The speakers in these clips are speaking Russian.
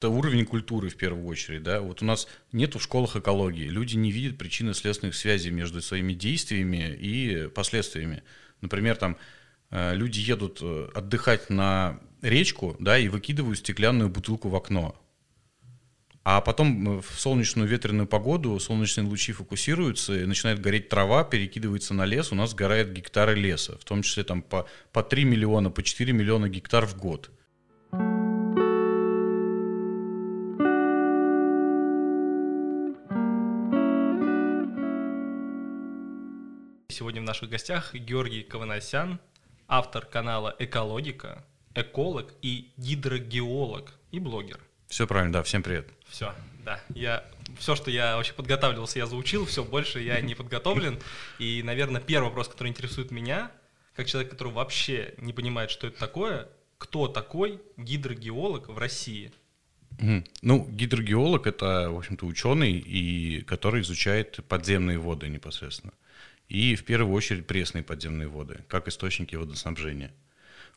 Это уровень культуры в первую очередь, да. Вот у нас нет в школах экологии. Люди не видят причинно-следственных связей между своими действиями и последствиями. Например, там э, люди едут э, отдыхать на речку, да, и выкидывают стеклянную бутылку в окно. А потом в солнечную ветреную погоду солнечные лучи фокусируются, и начинает гореть трава, перекидывается на лес, у нас сгорают гектары леса, в том числе там по, по 3 миллиона, по 4 миллиона гектар в год. Сегодня в наших гостях Георгий Каванасян, автор канала «Экологика», эколог и гидрогеолог и блогер. Все правильно, да, всем привет. Все, да, я все, что я вообще подготавливался, я заучил, все, больше я не подготовлен. И, наверное, первый вопрос, который интересует меня, как человек, который вообще не понимает, что это такое, кто такой гидрогеолог в России? Ну, гидрогеолог это, в общем-то, ученый, и который изучает подземные воды непосредственно и в первую очередь пресные подземные воды, как источники водоснабжения.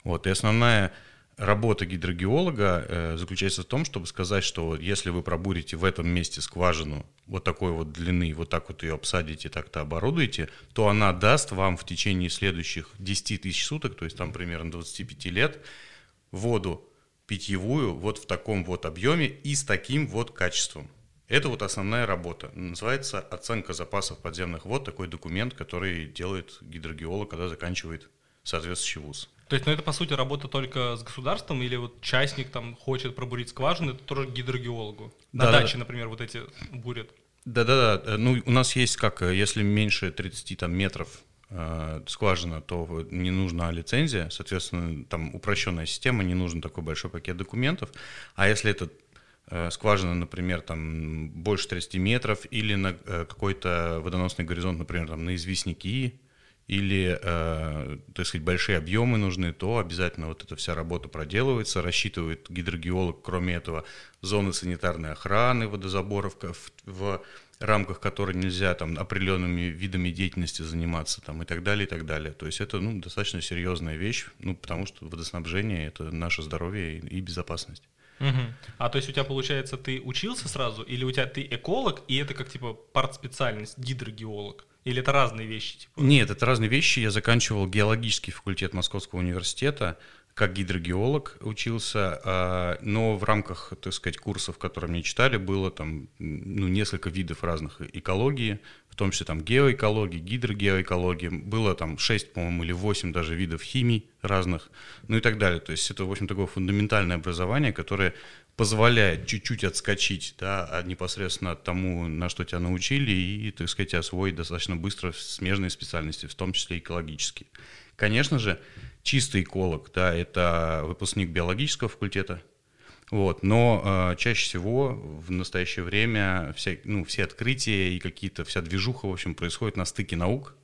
Вот. И основная работа гидрогеолога э, заключается в том, чтобы сказать, что если вы пробурите в этом месте скважину вот такой вот длины, вот так вот ее обсадите, так-то оборудуете, то она даст вам в течение следующих 10 тысяч суток, то есть там примерно 25 лет, воду питьевую вот в таком вот объеме и с таким вот качеством. Это вот основная работа. Называется оценка запасов подземных вод, такой документ, который делает гидрогеолог, когда заканчивает соответствующий вуз. То есть, ну это по сути работа только с государством или вот частник там хочет пробурить скважину, это тоже гидрогеологу? На да, даче, да. например, вот эти бурят. Да-да-да. Ну, у нас есть как, если меньше 30 там, метров э, скважина, то не нужна лицензия, соответственно, там упрощенная система, не нужен такой большой пакет документов. А если это скважина, например, там больше 30 метров, или на э, какой-то водоносный горизонт, например, там на известняки, или, э, так сказать, большие объемы нужны, то обязательно вот эта вся работа проделывается, рассчитывает гидрогеолог, кроме этого, зоны санитарной охраны водозаборов, в, в рамках которой нельзя там определенными видами деятельности заниматься там и так далее, и так далее. То есть это ну, достаточно серьезная вещь, ну, потому что водоснабжение – это наше здоровье и, и безопасность. Угу. А то есть у тебя получается, ты учился сразу, или у тебя ты эколог, и это как типа партспециальность, гидрогеолог? Или это разные вещи? Типа? Нет, это разные вещи. Я заканчивал геологический факультет Московского университета, как гидрогеолог учился, а, но в рамках, так сказать, курсов, которые мне читали, было там ну, несколько видов разных экологии, в том числе там геоэкологии, гидрогеоэкологии, было там 6, по-моему, или 8 даже видов химий разных, ну и так далее. То есть это, в общем, такое фундаментальное образование, которое позволяет чуть-чуть отскочить да, от непосредственно от тому, на что тебя научили, и, так сказать, освоить достаточно быстро смежные специальности, в том числе экологические. Конечно же, чистый эколог, да, это выпускник биологического факультета, вот, но э, чаще всего в настоящее время вся, ну, все открытия и какие-то вся движуха, в общем, происходит на стыке наук.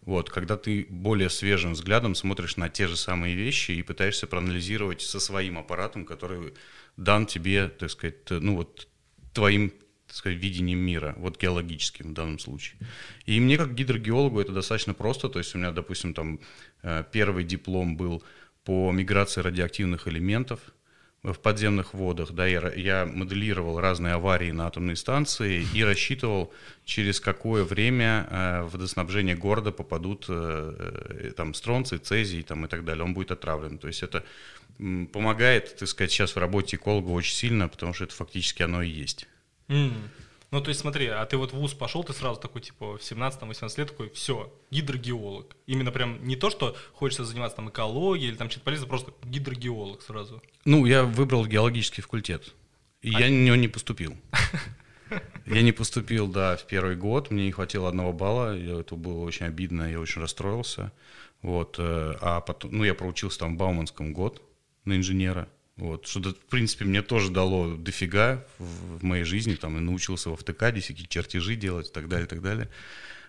Вот, когда ты более свежим взглядом смотришь на те же самые вещи и пытаешься проанализировать со своим аппаратом, который дан тебе, так сказать, ну вот твоим так сказать, видением мира, вот геологическим в данном случае. И мне как гидрогеологу это достаточно просто, то есть у меня, допустим, там э, первый диплом был по миграции радиоактивных элементов, в подземных водах, да, я, я моделировал разные аварии на атомной станции и рассчитывал, через какое время э, в водоснабжение города попадут э, э, там стронций, цезий там, и так далее, он будет отравлен. То есть это помогает, так сказать, сейчас в работе эколога очень сильно, потому что это фактически оно и есть. Mm. Ну, то есть смотри, а ты вот в ВУЗ пошел, ты сразу такой, типа, в 17-18 лет такой, все, гидрогеолог. Именно прям не то, что хочется заниматься там экологией или там что-то полезно, просто гидрогеолог сразу. Ну, я выбрал геологический факультет, и а... я на него не поступил. Я не поступил, да, в первый год, мне не хватило одного балла, это было очень обидно, я очень расстроился. Вот, э, а потом, ну, я проучился там в Бауманском год на инженера, вот, что, в принципе, мне тоже дало дофига в, в моей жизни, там, и научился в автокаде всякие чертежи делать и так далее, и так далее.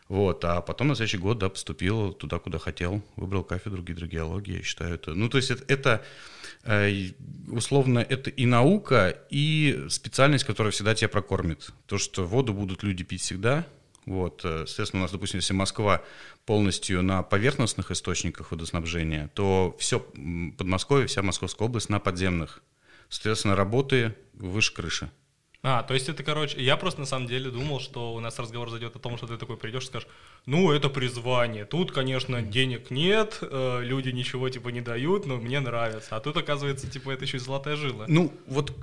Вот, а потом на следующий год, да, поступил туда, куда хотел, выбрал кафедру гидрогеологии, я считаю это, ну, то есть это, это э, условно, это и наука, и специальность, которая всегда тебя прокормит. То, что воду будут люди пить всегда, вот, э, соответственно, у нас, допустим, если Москва полностью на поверхностных источниках водоснабжения, то все Подмосковье, вся Московская область на подземных Соответственно, работы выше крыши. А, то есть это, короче, я просто на самом деле думал, что у нас разговор зайдет о том, что ты такой придешь и скажешь, ну, это призвание, тут, конечно, денег нет, э, люди ничего, типа, не дают, но мне нравится. А тут, оказывается, типа, это еще и золотая жила. Ну, вот,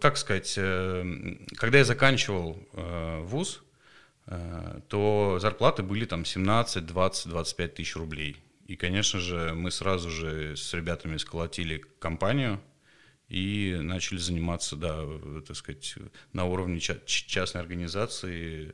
как сказать, э, когда я заканчивал э, вуз, то зарплаты были там 17, 20, 25 тысяч рублей. И, конечно же, мы сразу же с ребятами сколотили компанию, и начали заниматься, да, так сказать, на уровне частной организации э,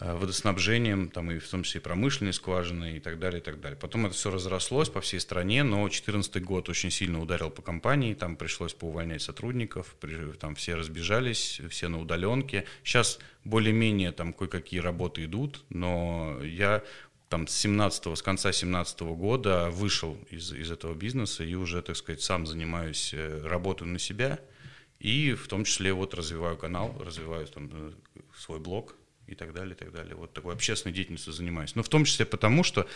водоснабжением, там и в том числе и промышленной скважины и так далее, и так далее. Потом это все разрослось по всей стране, но 2014 год очень сильно ударил по компании, там пришлось поувольнять сотрудников, там все разбежались, все на удаленке. Сейчас более-менее там кое-какие работы идут, но я там с 17 с конца 17 года вышел из, из этого бизнеса и уже, так сказать, сам занимаюсь, э, работаю на себя и в том числе вот развиваю канал, развиваю там э, свой блог и так далее, и так далее. Вот такой общественной деятельностью занимаюсь. Но в том числе потому, что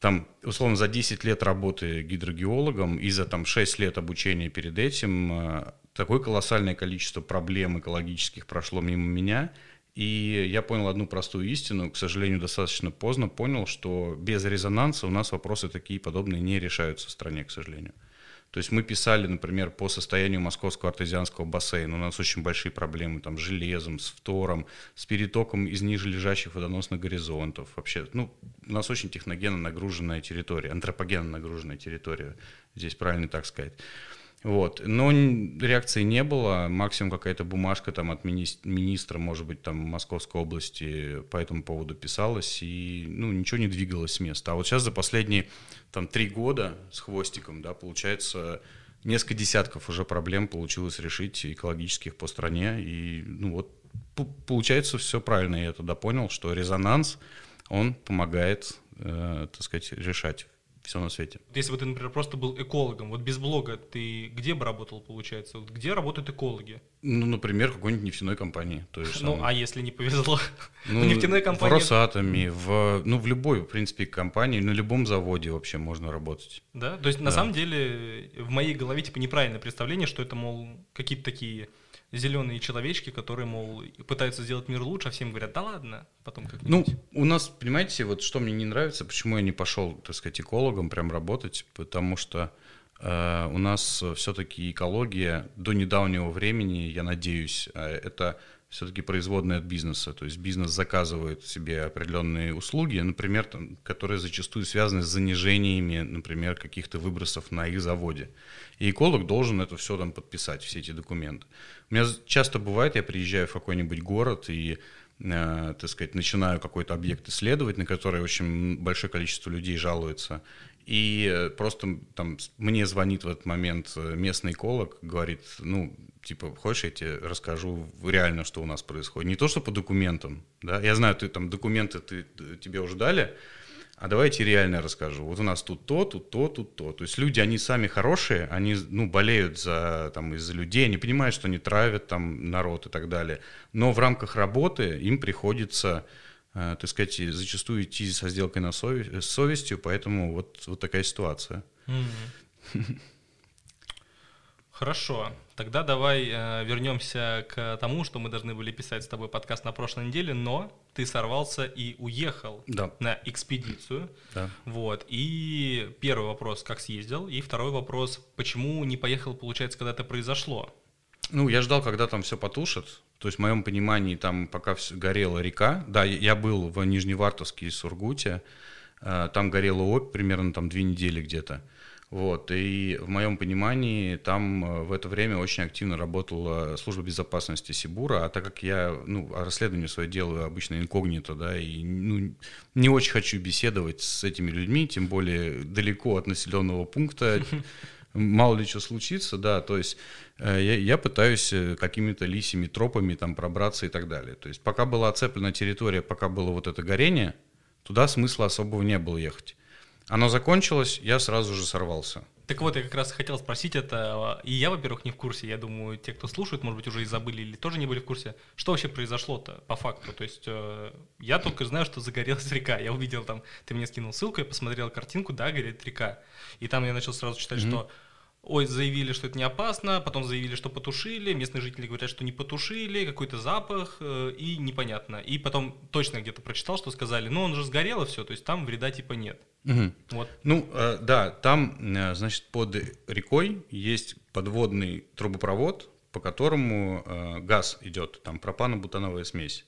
там, условно, за 10 лет работы гидрогеологом и за там 6 лет обучения перед этим э, такое колоссальное количество проблем экологических прошло мимо меня – и я понял одну простую истину, к сожалению, достаточно поздно понял, что без резонанса у нас вопросы такие подобные не решаются в стране, к сожалению. То есть мы писали, например, по состоянию московского артезианского бассейна. У нас очень большие проблемы там, с железом, с фтором, с перетоком из ниже лежащих водоносных горизонтов. Вообще, ну, у нас очень техногенно нагруженная территория, антропогенно нагруженная территория, здесь правильно так сказать. Вот. Но реакции не было. Максимум какая-то бумажка там от министра, может быть, там Московской области по этому поводу писалась, и ну, ничего не двигалось с места. А вот сейчас за последние там три года с хвостиком, да, получается, несколько десятков уже проблем получилось решить экологических по стране. И ну вот получается все правильно. Я тогда понял, что резонанс, он помогает, э, так сказать, решать все на свете. Если бы ты, например, просто был экологом, вот без блога ты где бы работал, получается? Вот где работают экологи? Ну, например, какой-нибудь нефтяной компании. То есть, ну, а если не повезло? Ну, в нефтяной компании... В Росатоме, в, ну, в любой, в принципе, компании, на любом заводе вообще можно работать. Да? То есть, да. на самом деле, в моей голове, типа, неправильное представление, что это, мол, какие-то такие зеленые человечки, которые, мол, пытаются сделать мир лучше, а всем говорят, да ладно, потом как-нибудь. Ну, у нас, понимаете, вот что мне не нравится, почему я не пошел, так сказать, экологом прям работать, потому что э, у нас все-таки экология до недавнего времени, я надеюсь, э, это все-таки производные от бизнеса. То есть бизнес заказывает себе определенные услуги, например, там, которые зачастую связаны с занижениями, например, каких-то выбросов на их заводе. И эколог должен это все там подписать, все эти документы. У меня часто бывает, я приезжаю в какой-нибудь город и э, так сказать, начинаю какой-то объект исследовать, на который очень большое количество людей жалуется. И э, просто там мне звонит в этот момент э, местный эколог, говорит, ну, типа, хочешь, я тебе расскажу реально, что у нас происходит. Не то, что по документам, да, я знаю, ты там документы ты, тебе уже дали, а давайте реально расскажу. Вот у нас тут то, тут то, тут то. То есть люди, они сами хорошие, они, ну, болеют за, там, из-за людей, они понимают, что они травят там народ и так далее. Но в рамках работы им приходится, э, так сказать, зачастую идти со сделкой на совесть, с совестью, поэтому вот, вот такая ситуация. Mm-hmm. Хорошо. Тогда давай э, вернемся к тому, что мы должны были писать с тобой подкаст на прошлой неделе, но ты сорвался и уехал да. на экспедицию. Да. Вот. И первый вопрос, как съездил, и второй вопрос, почему не поехал, получается, когда это произошло? Ну, я ждал, когда там все потушит. То есть, в моем понимании, там пока горела река. Да, я был в Нижневартовске и Сургуте. Э, там горела опь примерно там две недели где-то. Вот, и в моем понимании там э, в это время очень активно работала служба безопасности Сибура, а так как я, ну, расследование свое делаю обычно инкогнито, да, и ну, не очень хочу беседовать с этими людьми, тем более далеко от населенного пункта, мало ли что случится, да, то есть э, я, я пытаюсь э, какими-то лисими тропами там пробраться и так далее. То есть пока была оцеплена территория, пока было вот это горение, туда смысла особого не было ехать. Оно закончилось, я сразу же сорвался. Так вот, я как раз хотел спросить это, и я, во-первых, не в курсе, я думаю, те, кто слушает, может быть, уже и забыли или тоже не были в курсе, что вообще произошло-то по факту, то есть э, я только знаю, что загорелась река, я увидел там, ты мне скинул ссылку, я посмотрел картинку, да, горит река, и там я начал сразу читать, mm-hmm. что ой, заявили, что это не опасно, потом заявили, что потушили, местные жители говорят, что не потушили, какой-то запах э, и непонятно. И потом точно где-то прочитал, что сказали, ну он же сгорел и все, то есть там вреда типа нет. Угу. Вот. Ну, э, да, там, э, значит, под рекой есть подводный трубопровод, по которому э, газ идет, там пропано-бутановая смесь.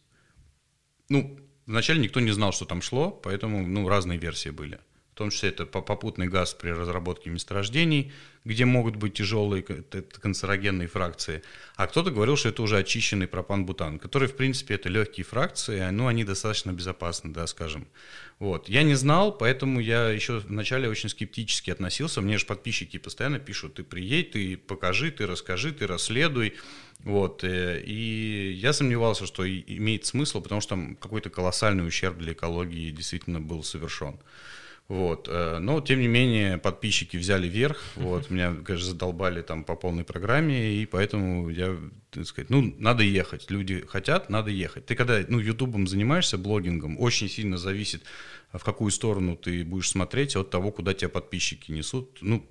Ну, вначале никто не знал, что там шло, поэтому, ну, разные версии были том числе это попутный газ при разработке месторождений, где могут быть тяжелые канцерогенные фракции. А кто-то говорил, что это уже очищенный пропан-бутан, который, в принципе, это легкие фракции, но они достаточно безопасны, да, скажем. Вот. Я не знал, поэтому я еще вначале очень скептически относился. Мне же подписчики постоянно пишут, ты приедь, ты покажи, ты расскажи, ты расследуй. Вот. Э, и я сомневался, что имеет смысл, потому что там какой-то колоссальный ущерб для экологии действительно был совершен. Вот. Э, но, тем не менее, подписчики взяли верх. Вот. Меня, конечно, задолбали там по полной программе, и поэтому я, так сказать, ну, надо ехать. Люди хотят, надо ехать. Ты когда, ну, ютубом занимаешься, блогингом, очень сильно зависит, в какую сторону ты будешь смотреть от того, куда тебя подписчики несут. Ну,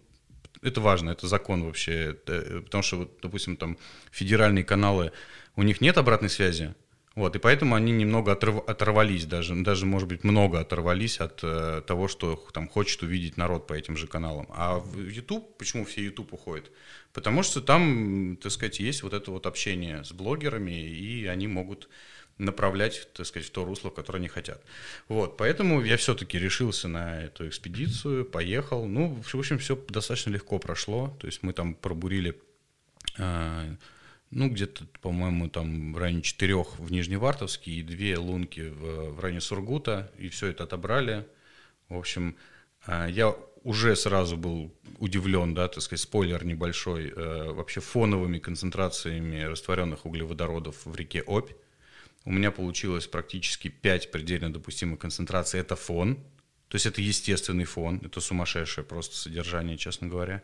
это важно, это закон вообще. Потому что, вот, допустим, там федеральные каналы, у них нет обратной связи, вот, и поэтому они немного оторв, оторвались, даже, даже, может быть, много оторвались от э, того, что там хочет увидеть народ по этим же каналам. А в YouTube, почему все YouTube уходят? Потому что там, так сказать, есть вот это вот общение с блогерами, и они могут направлять, так сказать, в то русло, которое они хотят. Вот, поэтому я все-таки решился на эту экспедицию, поехал. Ну, в общем, все достаточно легко прошло. То есть мы там пробурили э, ну, где-то, по-моему, там в районе четырех в Нижневартовске и две лунки в, в районе Сургута, и все это отобрали. В общем, а, я уже сразу был удивлен, да, так сказать, спойлер небольшой, э, вообще фоновыми концентрациями растворенных углеводородов в реке Обь. У меня получилось практически 5 предельно допустимых концентраций. Это фон, то есть это естественный фон, это сумасшедшее просто содержание, честно говоря.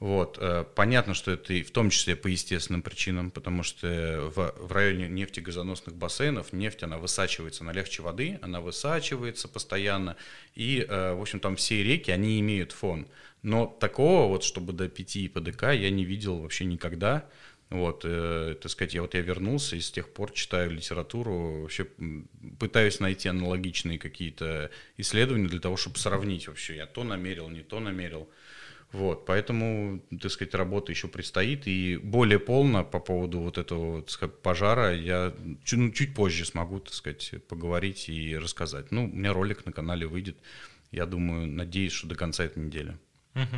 Вот. Э, понятно, что это и в том числе по естественным причинам, потому что в, в районе нефтегазоносных бассейнов нефть, она высачивается, она легче воды, она высачивается постоянно, и, э, в общем, там все реки, они имеют фон. Но такого вот, чтобы до 5 ПДК я не видел вообще никогда. Вот, э, так сказать, я вот я вернулся и с тех пор читаю литературу, вообще пытаюсь найти аналогичные какие-то исследования для того, чтобы сравнить вообще, я то намерил, не то намерил. Вот, поэтому, так сказать, работа еще предстоит, и более полно по поводу вот этого сказать, пожара я ну, чуть позже смогу, так сказать, поговорить и рассказать. Ну, у меня ролик на канале выйдет, я думаю, надеюсь, что до конца этой недели. Угу.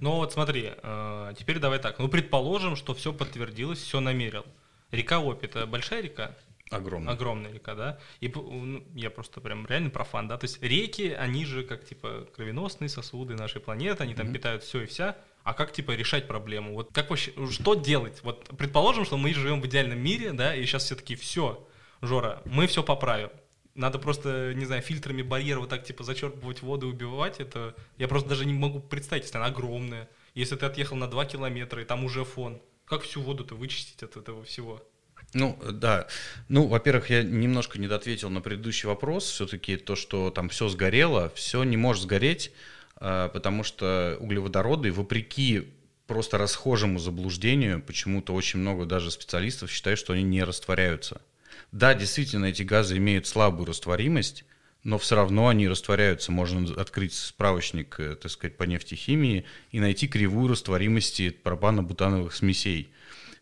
Ну вот смотри, э, теперь давай так, ну предположим, что все подтвердилось, все намерил. Река Опи это большая река? Огромная. Огромная река, да. И ну, я просто прям реально профан, да. То есть реки, они же как типа кровеносные сосуды нашей планеты, они там mm-hmm. питают все и вся. А как типа решать проблему? Вот как вообще, что делать? Вот предположим, что мы живем в идеальном мире, да, и сейчас все таки все, Жора, мы все поправим. Надо просто, не знаю, фильтрами барьера вот так типа зачерпывать воду и убивать. Это я просто даже не могу представить, если она огромная. Если ты отъехал на 2 километра, и там уже фон. Как всю воду-то вычистить от этого всего? Ну, да. Ну, во-первых, я немножко не ответил на предыдущий вопрос. Все-таки то, что там все сгорело, все не может сгореть, а, потому что углеводороды, вопреки просто расхожему заблуждению, почему-то очень много даже специалистов считают, что они не растворяются. Да, действительно, эти газы имеют слабую растворимость, но все равно они растворяются. Можно открыть справочник, э, так сказать, по нефтехимии и найти кривую растворимости пропано-бутановых смесей.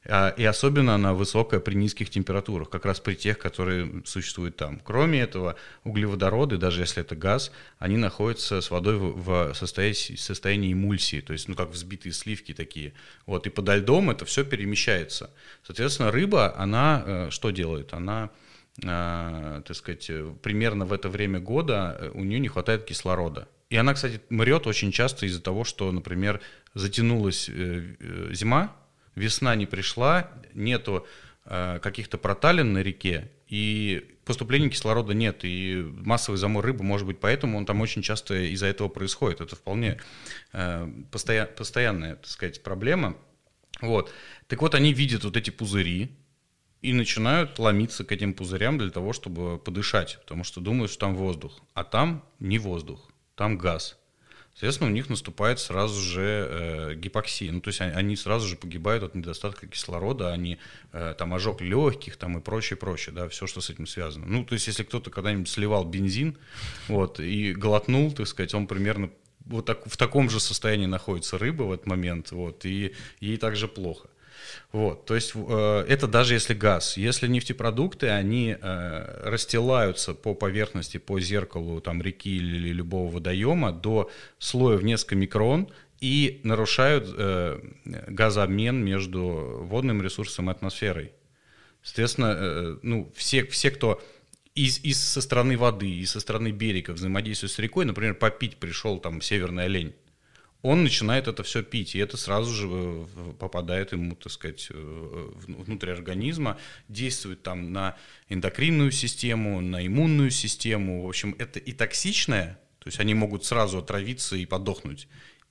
А, и особенно она высокая при низких температурах, как раз при тех, которые существуют там. Кроме этого, углеводороды, даже если это газ, они находятся с водой в состоянии, эмульсии, то есть, ну, как взбитые сливки такие. Вот, и подо льдом это все перемещается. Соответственно, рыба, она э, что делает? Она э, так сказать, примерно в это время года э, у нее не хватает кислорода. И она, кстати, мрет очень часто из-за того, что, например, затянулась зима, весна не пришла, нету э, каких-то проталин на реке, и поступления кислорода нет, и массовый замор рыбы, может быть, поэтому он там очень часто из-за этого происходит. Это вполне э, постоя- постоянная, так сказать, проблема. Вот. Так вот, они видят вот эти пузыри и начинают ломиться к этим пузырям для того, чтобы подышать, потому что думают, что там воздух. А там не воздух, там газ. Соответственно, у них наступает сразу же э, гипоксия. Ну, то есть они, они сразу же погибают от недостатка кислорода, они э, там ожог легких там и прочее, прочее, да, все, что с этим связано. Ну, то есть если кто-то когда-нибудь сливал бензин, вот, и глотнул, так сказать, он примерно вот так, в таком же состоянии находится рыба в этот момент, вот, и ей также плохо. Вот, то есть э, это даже если газ. Если нефтепродукты, они э, расстилаются по поверхности, по зеркалу там, реки или любого водоема до слоя в несколько микрон и нарушают э, газообмен между водным ресурсом и атмосферой. Соответственно, э, ну, все, все, кто из, из со стороны воды, и со стороны берега взаимодействует с рекой, например, попить пришел там северный олень, он начинает это все пить, и это сразу же э, попадает ему, так сказать, э, внутрь организма, действует там на эндокринную систему, на иммунную систему. В общем, это и токсичное, то есть они могут сразу отравиться и подохнуть,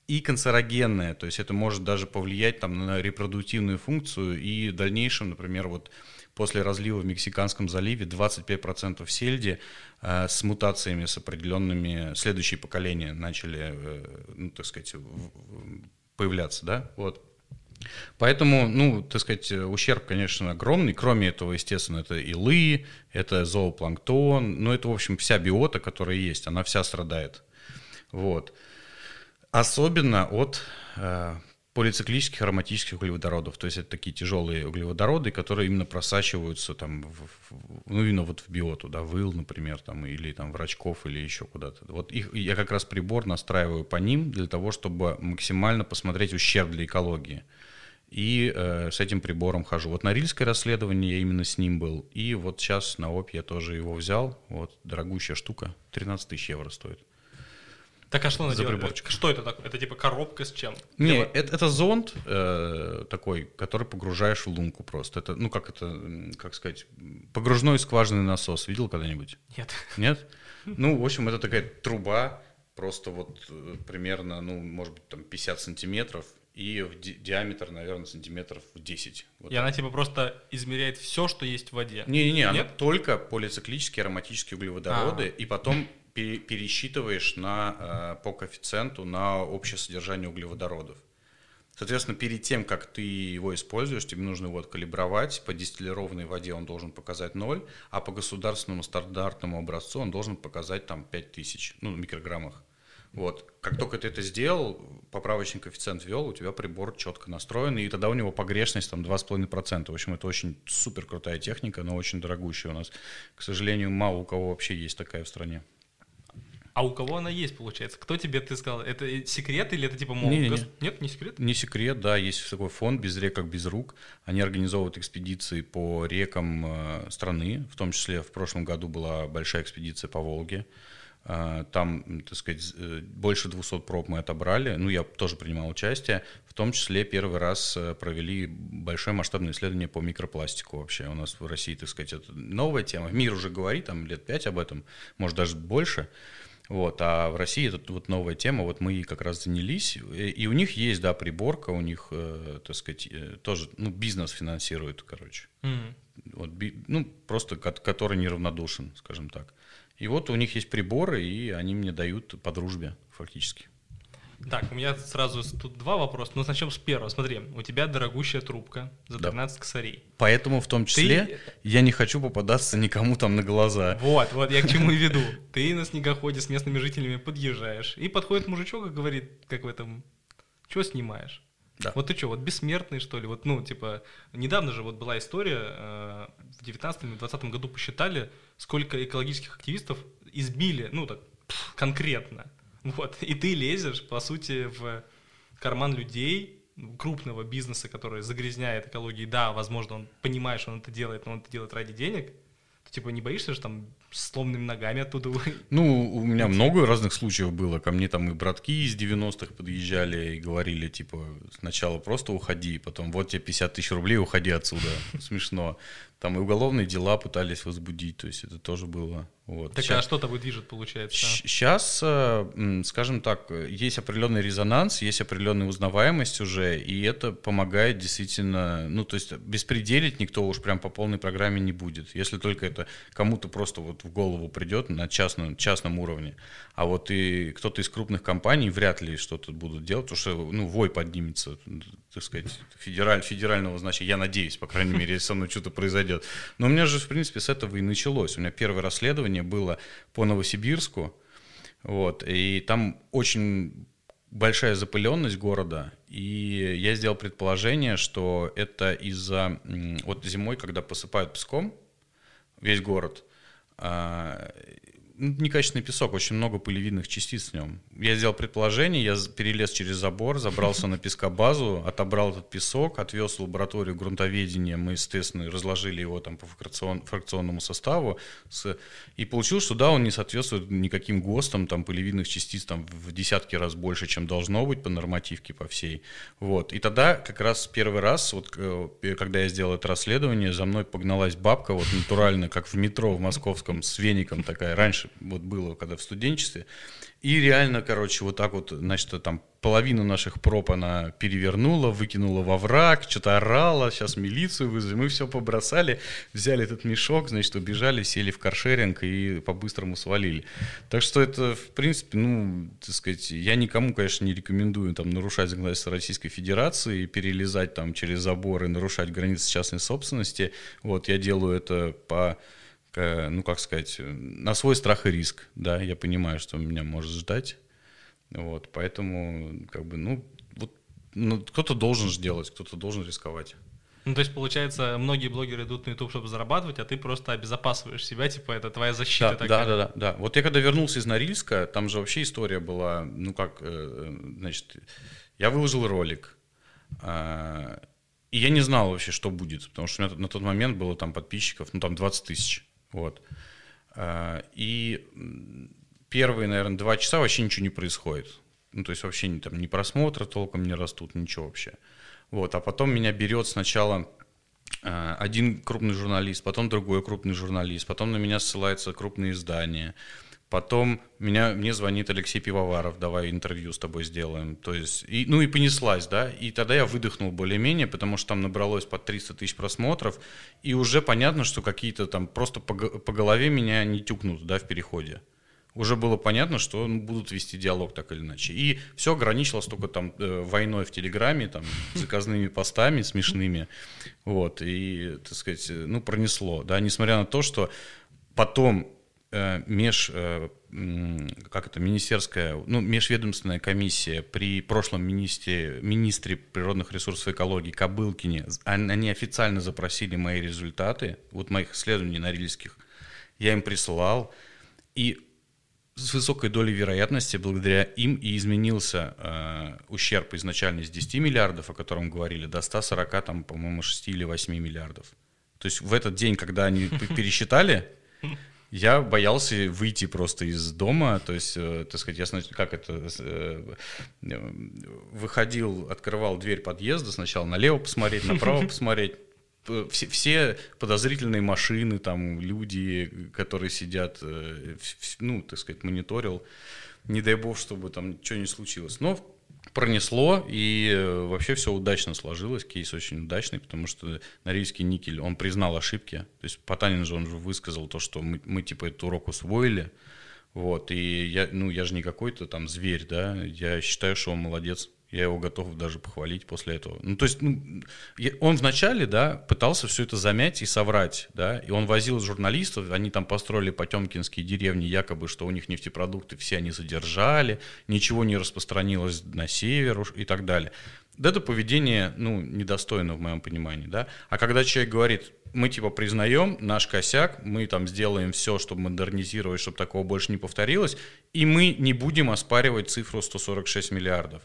и канцерогенное, то есть это может даже повлиять там на репродуктивную функцию и в дальнейшем, например, вот после разлива в Мексиканском заливе 25% сельди э, с мутациями, с определенными, следующие поколения начали, э, ну, так сказать, появляться, да, вот. Поэтому, ну, так сказать, ущерб, конечно, огромный. Кроме этого, естественно, это илы, это зоопланктон, ну, это, в общем, вся биота, которая есть, она вся страдает. Вот. Особенно от э, полициклических ароматических углеводородов. То есть это такие тяжелые углеводороды, которые именно просачиваются там, в, ну, именно вот в биоту, да, в ил, например, там, или там врачков, или еще куда-то. Вот их, я как раз прибор настраиваю по ним для того, чтобы максимально посмотреть ущерб для экологии. И э, с этим прибором хожу. Вот на рильское расследование я именно с ним был. И вот сейчас на ОП я тоже его взял. Вот дорогущая штука. 13 тысяч евро стоит. Так а что она делает? Приборчик. Что это такое? Это типа коробка с чем? Не, Дело... это, это зонд э, такой, который погружаешь в лунку просто. Это, ну как это, как сказать, погружной скважинный насос. Видел когда-нибудь? Нет. Нет? Ну, в общем, это такая труба, просто вот э, примерно, ну, может быть, там 50 сантиметров, и в ди- диаметр, наверное, сантиметров 10. Вот и так. она типа просто измеряет все, что есть в воде. Не-не-не, она только полициклические ароматические углеводороды, А-а-а. и потом пересчитываешь на, э, по коэффициенту на общее содержание углеводородов. Соответственно, перед тем, как ты его используешь, тебе нужно его откалибровать. По дистиллированной воде он должен показать 0, а по государственному стандартному образцу он должен показать там 5000, ну, микрограммах. Вот. Как только ты это сделал, поправочный коэффициент ввел, у тебя прибор четко настроен, и тогда у него погрешность там 2,5%. В общем, это очень супер крутая техника, но очень дорогущая у нас. К сожалению, мало у кого вообще есть такая в стране. А у кого она есть, получается? Кто тебе, ты сказал, это секрет или это типа, мол, не, не, гос... нет, не секрет? Не секрет, да, есть такой фонд «Без рек, как без рук». Они организовывают экспедиции по рекам э, страны, в том числе в прошлом году была большая экспедиция по Волге. Э, там, так сказать, э, больше 200 проб мы отобрали, ну, я тоже принимал участие, в том числе первый раз провели большое масштабное исследование по микропластику вообще. У нас в России, так сказать, это новая тема. Мир уже говорит, там лет пять об этом, может, даже больше. Вот, а в России это вот новая тема, вот мы как раз занялись, и у них есть, да, приборка, у них, э, так сказать, э, тоже, ну, бизнес финансирует, короче. Mm-hmm. Вот, би, ну, просто который неравнодушен, скажем так. И вот у них есть приборы, и они мне дают по дружбе фактически. Так, у меня сразу тут два вопроса. Ну, начнем с первого. Смотри, у тебя дорогущая трубка за 13 да. косарей. Поэтому в том числе Ты... я не хочу попадаться никому там на глаза. Вот, вот, я к чему и веду. Ты на снегоходе с местными жителями подъезжаешь, и подходит мужичок и говорит, как в этом, что снимаешь? Да. Вот ты что, вот бессмертный, что ли? Вот, ну, типа, недавно же вот была история, э, в 19-20 году посчитали, сколько экологических активистов избили, ну, так, конкретно вот. И ты лезешь, по сути, в карман людей, крупного бизнеса, который загрязняет экологию. Да, возможно, он понимает, что он это делает, но он это делает ради денег. Ты типа не боишься, что там с сломанными ногами оттуда Ну, у меня много разных случаев было. Ко мне там и братки из 90-х подъезжали и говорили, типа, сначала просто уходи, потом вот тебе 50 тысяч рублей, уходи отсюда. Смешно. Там и уголовные дела пытались возбудить, то есть это тоже было. Вот. Так сейчас, а что тобой движет, получается? Сейчас, э, скажем так, есть определенный резонанс, есть определенная узнаваемость уже, и это помогает действительно, ну, то есть беспределить никто уж прям по полной программе не будет. Если только это кому-то просто вот вот в голову придет на частном, частном уровне. А вот и кто-то из крупных компаний вряд ли что-то будут делать, потому что, ну, вой поднимется, так сказать, федераль, федерального значения. Я надеюсь, по крайней мере, если со мной что-то произойдет. Но у меня же, в принципе, с этого и началось. У меня первое расследование было по Новосибирску, вот, и там очень большая запыленность города, и я сделал предположение, что это из-за... Вот зимой, когда посыпают песком весь город, uh, некачественный песок, очень много пылевидных частиц в нем. Я сделал предположение, я перелез через забор, забрался на пескобазу, отобрал этот песок, отвез в лабораторию грунтоведения, мы, естественно, разложили его там по фракцион, фракционному составу, с, и получилось, что да, он не соответствует никаким ГОСТам, там пылевидных частиц там в десятки раз больше, чем должно быть по нормативке по всей. Вот. И тогда как раз первый раз, вот, э, когда я сделал это расследование, за мной погналась бабка, вот натурально, как в метро в московском, с веником такая, раньше вот было, когда в студенчестве. И реально, короче, вот так вот, значит, там половину наших проб она перевернула, выкинула во враг, что-то орала, сейчас милицию вызовем. Мы все побросали, взяли этот мешок, значит, убежали, сели в каршеринг и по-быстрому свалили. Так что это, в принципе, ну, так сказать, я никому, конечно, не рекомендую там нарушать законодательство Российской Федерации, перелезать там через заборы, нарушать границы частной собственности. Вот, я делаю это по ну, как сказать, на свой страх и риск, да, я понимаю, что меня может ждать, вот, поэтому, как бы, ну, вот, ну, кто-то должен же делать, кто-то должен рисковать. Ну, то есть, получается, многие блогеры идут на YouTube, чтобы зарабатывать, а ты просто обезопасиваешь себя, типа, это твоя защита да, такая. Да, да, да, да. Вот я когда вернулся из Норильска, там же вообще история была, ну, как, э, значит, я выложил ролик, а, и я не знал вообще, что будет, потому что у меня на тот момент было там подписчиков, ну, там 20 тысяч. Вот. А, и первые, наверное, два часа вообще ничего не происходит. Ну, то есть вообще не, там, ни просмотры толком не растут, ничего вообще. Вот. А потом меня берет сначала а, один крупный журналист, потом другой крупный журналист, потом на меня ссылается крупные издания. Потом меня, мне звонит Алексей Пивоваров, давай интервью с тобой сделаем. То есть, и, ну и понеслась, да. И тогда я выдохнул более-менее, потому что там набралось под 300 тысяч просмотров. И уже понятно, что какие-то там просто по, по голове меня не тюкнут, да, в переходе. Уже было понятно, что ну, будут вести диалог так или иначе. И все ограничилось только там э, войной в Телеграме, там, заказными постами смешными. Вот, и, так сказать, ну, пронесло, да, несмотря на то, что потом Э, меж, э, как это, министерская, ну, межведомственная комиссия при прошлом министре, министре природных ресурсов и экологии Кобылкине, они официально запросили мои результаты, вот моих исследований норильских, я им присылал, и с высокой долей вероятности благодаря им и изменился э, ущерб изначально с 10 миллиардов, о котором говорили, до 140, там, по-моему, 6 или 8 миллиардов. То есть в этот день, когда они пересчитали, я боялся выйти просто из дома, то есть, э, так сказать, я, значит, как это, э, выходил, открывал дверь подъезда, сначала налево посмотреть, направо посмотреть, все, все подозрительные машины, там, люди, которые сидят, э, ну, так сказать, мониторил, не дай бог, чтобы там не случилось. Но пронесло, и э, вообще все удачно сложилось, кейс очень удачный, потому что Норильский никель, он признал ошибки, то есть Потанин же, он же высказал то, что мы, мы типа этот урок усвоили, вот, и я, ну, я же не какой-то там зверь, да, я считаю, что он молодец, я его готов даже похвалить после этого. Ну, то есть, ну, он вначале, да, пытался все это замять и соврать, да, и он возил журналистов, они там построили потемкинские деревни, якобы, что у них нефтепродукты все они задержали, ничего не распространилось на север и так далее. Да это поведение, ну, недостойно в моем понимании, да. А когда человек говорит, мы типа признаем наш косяк, мы там сделаем все, чтобы модернизировать, чтобы такого больше не повторилось, и мы не будем оспаривать цифру 146 миллиардов.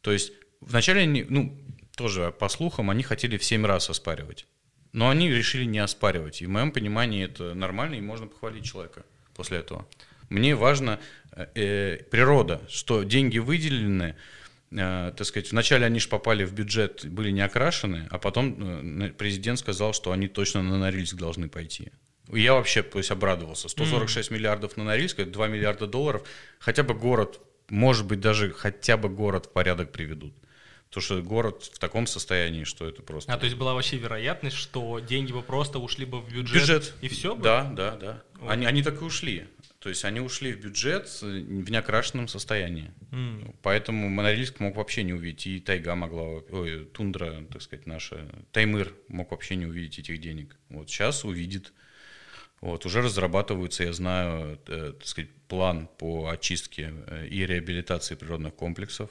То есть вначале они, ну, тоже по слухам, они хотели в 7 раз оспаривать. Но они решили не оспаривать. И в моем понимании это нормально, и можно похвалить человека после этого. Мне важно э, э природа, что деньги выделены, э, так сказать, вначале они же попали в бюджет, были не окрашены, а потом э, президент сказал, что они точно на Норильск должны пойти. Я вообще то есть, обрадовался. 146 mm. миллиардов на Норильск, это 2 миллиарда долларов. Хотя бы город может быть, даже хотя бы город в порядок приведут. То, что город в таком состоянии, что это просто... А, то есть была вообще вероятность, что деньги бы просто ушли бы в бюджет, Бюджет. и все бы? Да, да, да. Вот. Они, они так и ушли. То есть они ушли в бюджет в неокрашенном состоянии. М. Поэтому Монорильск мог вообще не увидеть, и Тайга могла, ой, Тундра, так сказать, наша, Таймыр мог вообще не увидеть этих денег. Вот сейчас увидит. Вот, уже разрабатываются, я знаю, э, так сказать, план по очистке э, и реабилитации природных комплексов.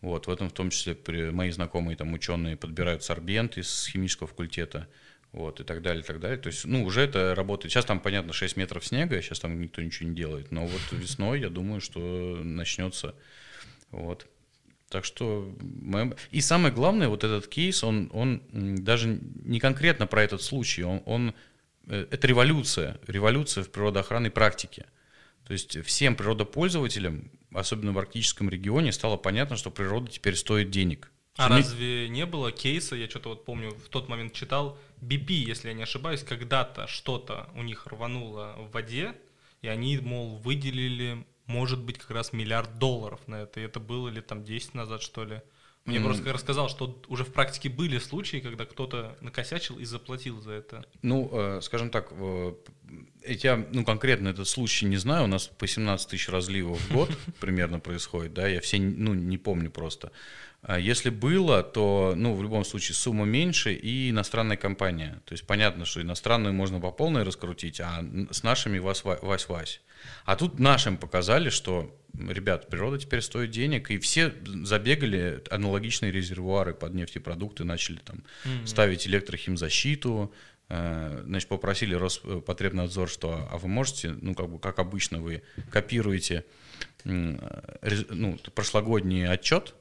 Вот, в этом в том числе при- мои знакомые там ученые подбирают сорбент из химического факультета, вот, и так далее, и так далее. То есть, ну, уже это работает. Сейчас там, понятно, 6 метров снега, сейчас там никто ничего не делает, но вот весной, я думаю, что начнется, вот. Так что, и самое главное, вот этот кейс, он, он даже не конкретно про этот случай, он, он, э, это революция, революция в природоохранной практике. То есть всем природопользователям, особенно в арктическом регионе, стало понятно, что природа теперь стоит денег. А не- разве не было кейса, я что-то вот помню, в тот момент читал, BP, если я не ошибаюсь, когда-то что-то у них рвануло в воде, и они, мол, выделили, может быть, как раз миллиард долларов на это. И это было ли там 10 назад, что ли? Мне М. просто рассказал, что уже в практике были случаи, когда кто-то накосячил и заплатил за это. Ну, э, скажем так, э, я, ну, конкретно этот случай не знаю, у нас по 17 тысяч разливов в год примерно происходит, да, я все, ну, не помню просто. А Если было, то, ну, в любом случае сумма меньше и иностранная компания. То есть понятно, что иностранную можно по полной раскрутить, а с нашими вас- вась-вась. А тут нашим показали, что, ребят, природа теперь стоит денег, и все забегали аналогичные резервуары под нефтепродукты, начали там Мгм. ставить электрохимзащиту, э, значит, попросили Роспотребнадзор, что, а вы можете, ну, как бы, как обычно, вы копируете рез- ну, прошлогодний отчет,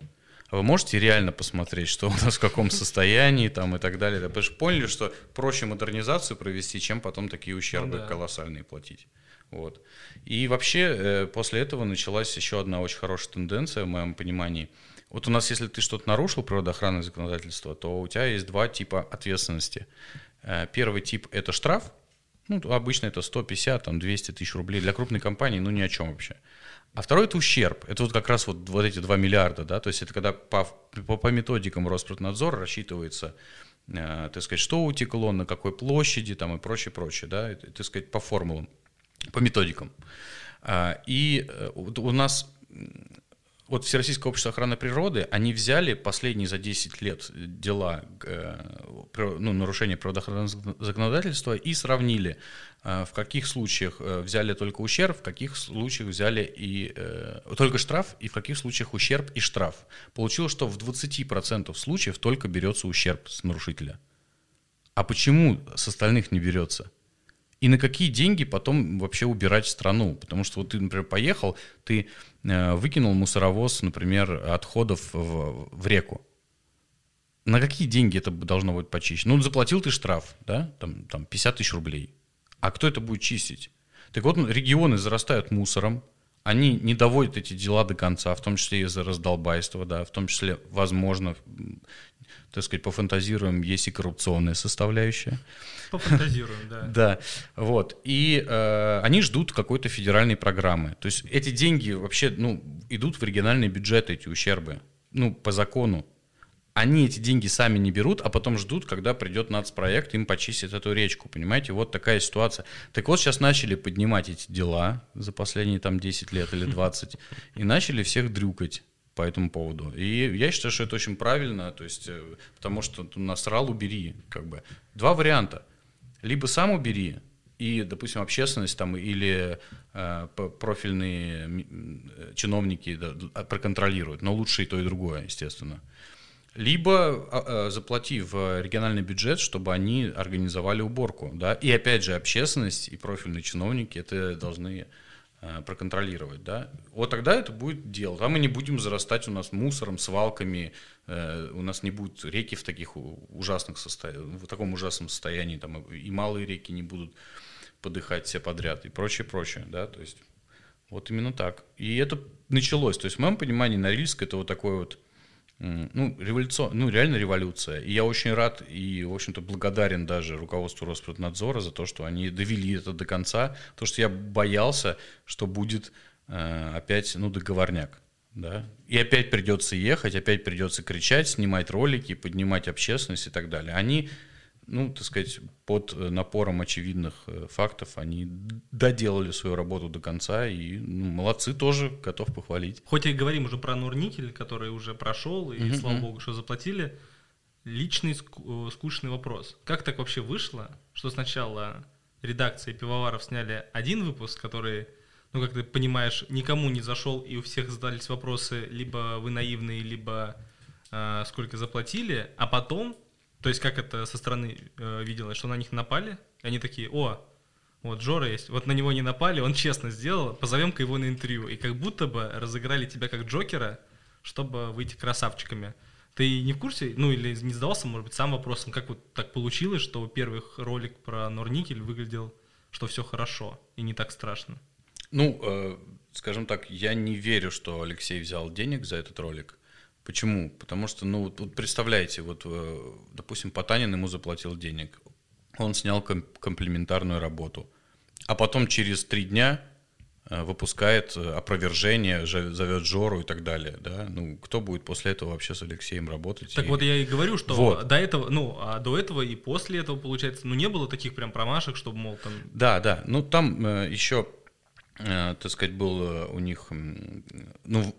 а вы можете реально посмотреть, что у нас в каком состоянии там и так далее. Потому что поняли, что проще модернизацию провести, чем потом такие ущербы Ну да. колоссальные платить. Вот. И вообще э, после этого началась еще одна очень хорошая тенденция в моем понимании. Вот у нас, если ты что-то нарушил природоохранное законодательство, то у тебя есть два типа ответственности. Э, Первый тип – это штраф. Ну, обычно это 150, там, 200 тысяч рублей. Для крупной компании, ну, ни о чем вообще. А второй – это ущерб. Это вот как раз вот, вот эти 2 миллиарда, да, то есть это когда по, по, по методикам Росприроднадзора рассчитывается, э, так сказать, что утекло, на какой площади там и прочее, прочее, да, это, так сказать, по формулам, по методикам. А, И э, у нас вот Всероссийское общество охраны природы, они взяли последние за 10 лет дела э, ну, нарушения природоохранного зак- законодательства и сравнили, э, в каких случаях взяли только ущерб, в каких случаях взяли и только штраф, и в каких случаях ущерб и штраф. Получилось, что в 20% случаев только берется ущерб с нарушителя. А почему с остальных не берется? И на какие деньги потом вообще убирать страну? Потому что вот ты, например, поехал, ты э, выкинул мусоровоз, например, отходов в, в реку. На какие деньги это должно быть почищено? Ну, заплатил ты штраф, да, там, там 50 тысяч рублей. А кто это будет чистить? Так вот, регионы зарастают мусором, они не доводят эти дела до конца, в том числе из-за раздолбайства, да, в том числе, возможно, так сказать, пофантазируем, есть и коррупционная составляющая. Пофантазируем, да. Да, вот. И э, они ждут какой-то федеральной программы. То есть эти деньги вообще, ну, идут в региональные бюджеты, эти ущербы. Ну, по закону. Они эти деньги сами не берут, а потом ждут, когда придет нацпроект, им почистит эту речку, понимаете? Вот такая ситуация. Так вот, сейчас начали поднимать эти дела за последние там 10 лет или 20, и начали всех дрюкать по этому поводу. И я считаю, что это очень правильно, то есть, э, потому что насрал, убери, как бы. Два варианта. Либо сам убери, и, допустим, общественность там или э, профильные э, чиновники да, а, проконтролируют, но лучше и то, и другое, естественно. Либо а, заплати в региональный бюджет, чтобы они организовали уборку, да, и опять же общественность и профильные чиновники это должны э, проконтролировать, да. Вот тогда это будет дело. Там мы не будем зарастать у нас мусором, свалками, э, у нас не будут реки в таких ужасных состояниях, в таком ужасном состоянии, там и малые реки не будут подыхать все подряд и прочее, прочее, да, то есть вот именно так. И это началось, то есть в моем понимании Норильск это вот такой вот ну, революцион, ну, реально революция. И я очень рад и, в общем-то, благодарен даже руководству Росприроднадзора за то, что они довели это до конца. То, что я боялся, что будет э, опять, ну, договорняк. да, и опять придется ехать, опять придется кричать, снимать ролики, поднимать общественность и так далее. Они, ну, так сказать, под напором очевидных э, фактов, они доделали свою работу до конца, и ну, молодцы тоже, готов похвалить. Хоть и говорим уже про Норникель, который уже прошел, и Мгм, слава богу, что заплатили, личный э, скучный вопрос. Как так вообще вышло, что сначала редакция пивоваров сняли один выпуск, который, ну, как ты понимаешь, никому не зашел, и у всех задались вопросы, либо вы наивные, либо э, сколько заплатили, а потом, то есть как это со стороны э, виделось, что на них напали, они такие, о, вот Жора есть, вот на него не напали, он честно сделал, позовем-ка его на интервью. И как будто бы разыграли тебя как Джокера, чтобы выйти красавчиками. Ты не в курсе, ну или не задавался, может быть, сам вопросом, как вот так получилось, что первый ролик про Норникель выглядел, что все хорошо и не так страшно? Ну, э, скажем так, я не верю, что Алексей взял денег за этот ролик. Почему? Потому что, ну, вот, вот представляете, вот, э, допустим, Потанин ему заплатил денег, он снял ком- комплементарную работу, а потом через три дня э, выпускает э, опровержение, же- зовет Жору и так далее, да? Ну, кто будет после этого вообще с Алексеем работать? Так И- вот я и говорю, что Вот. до этого, ну, а до этого и после этого, получается, ну, не было таких прям промашек, чтобы, мол, там... Да, да. Ну, там э, еще, э, так сказать, был у них... Ну,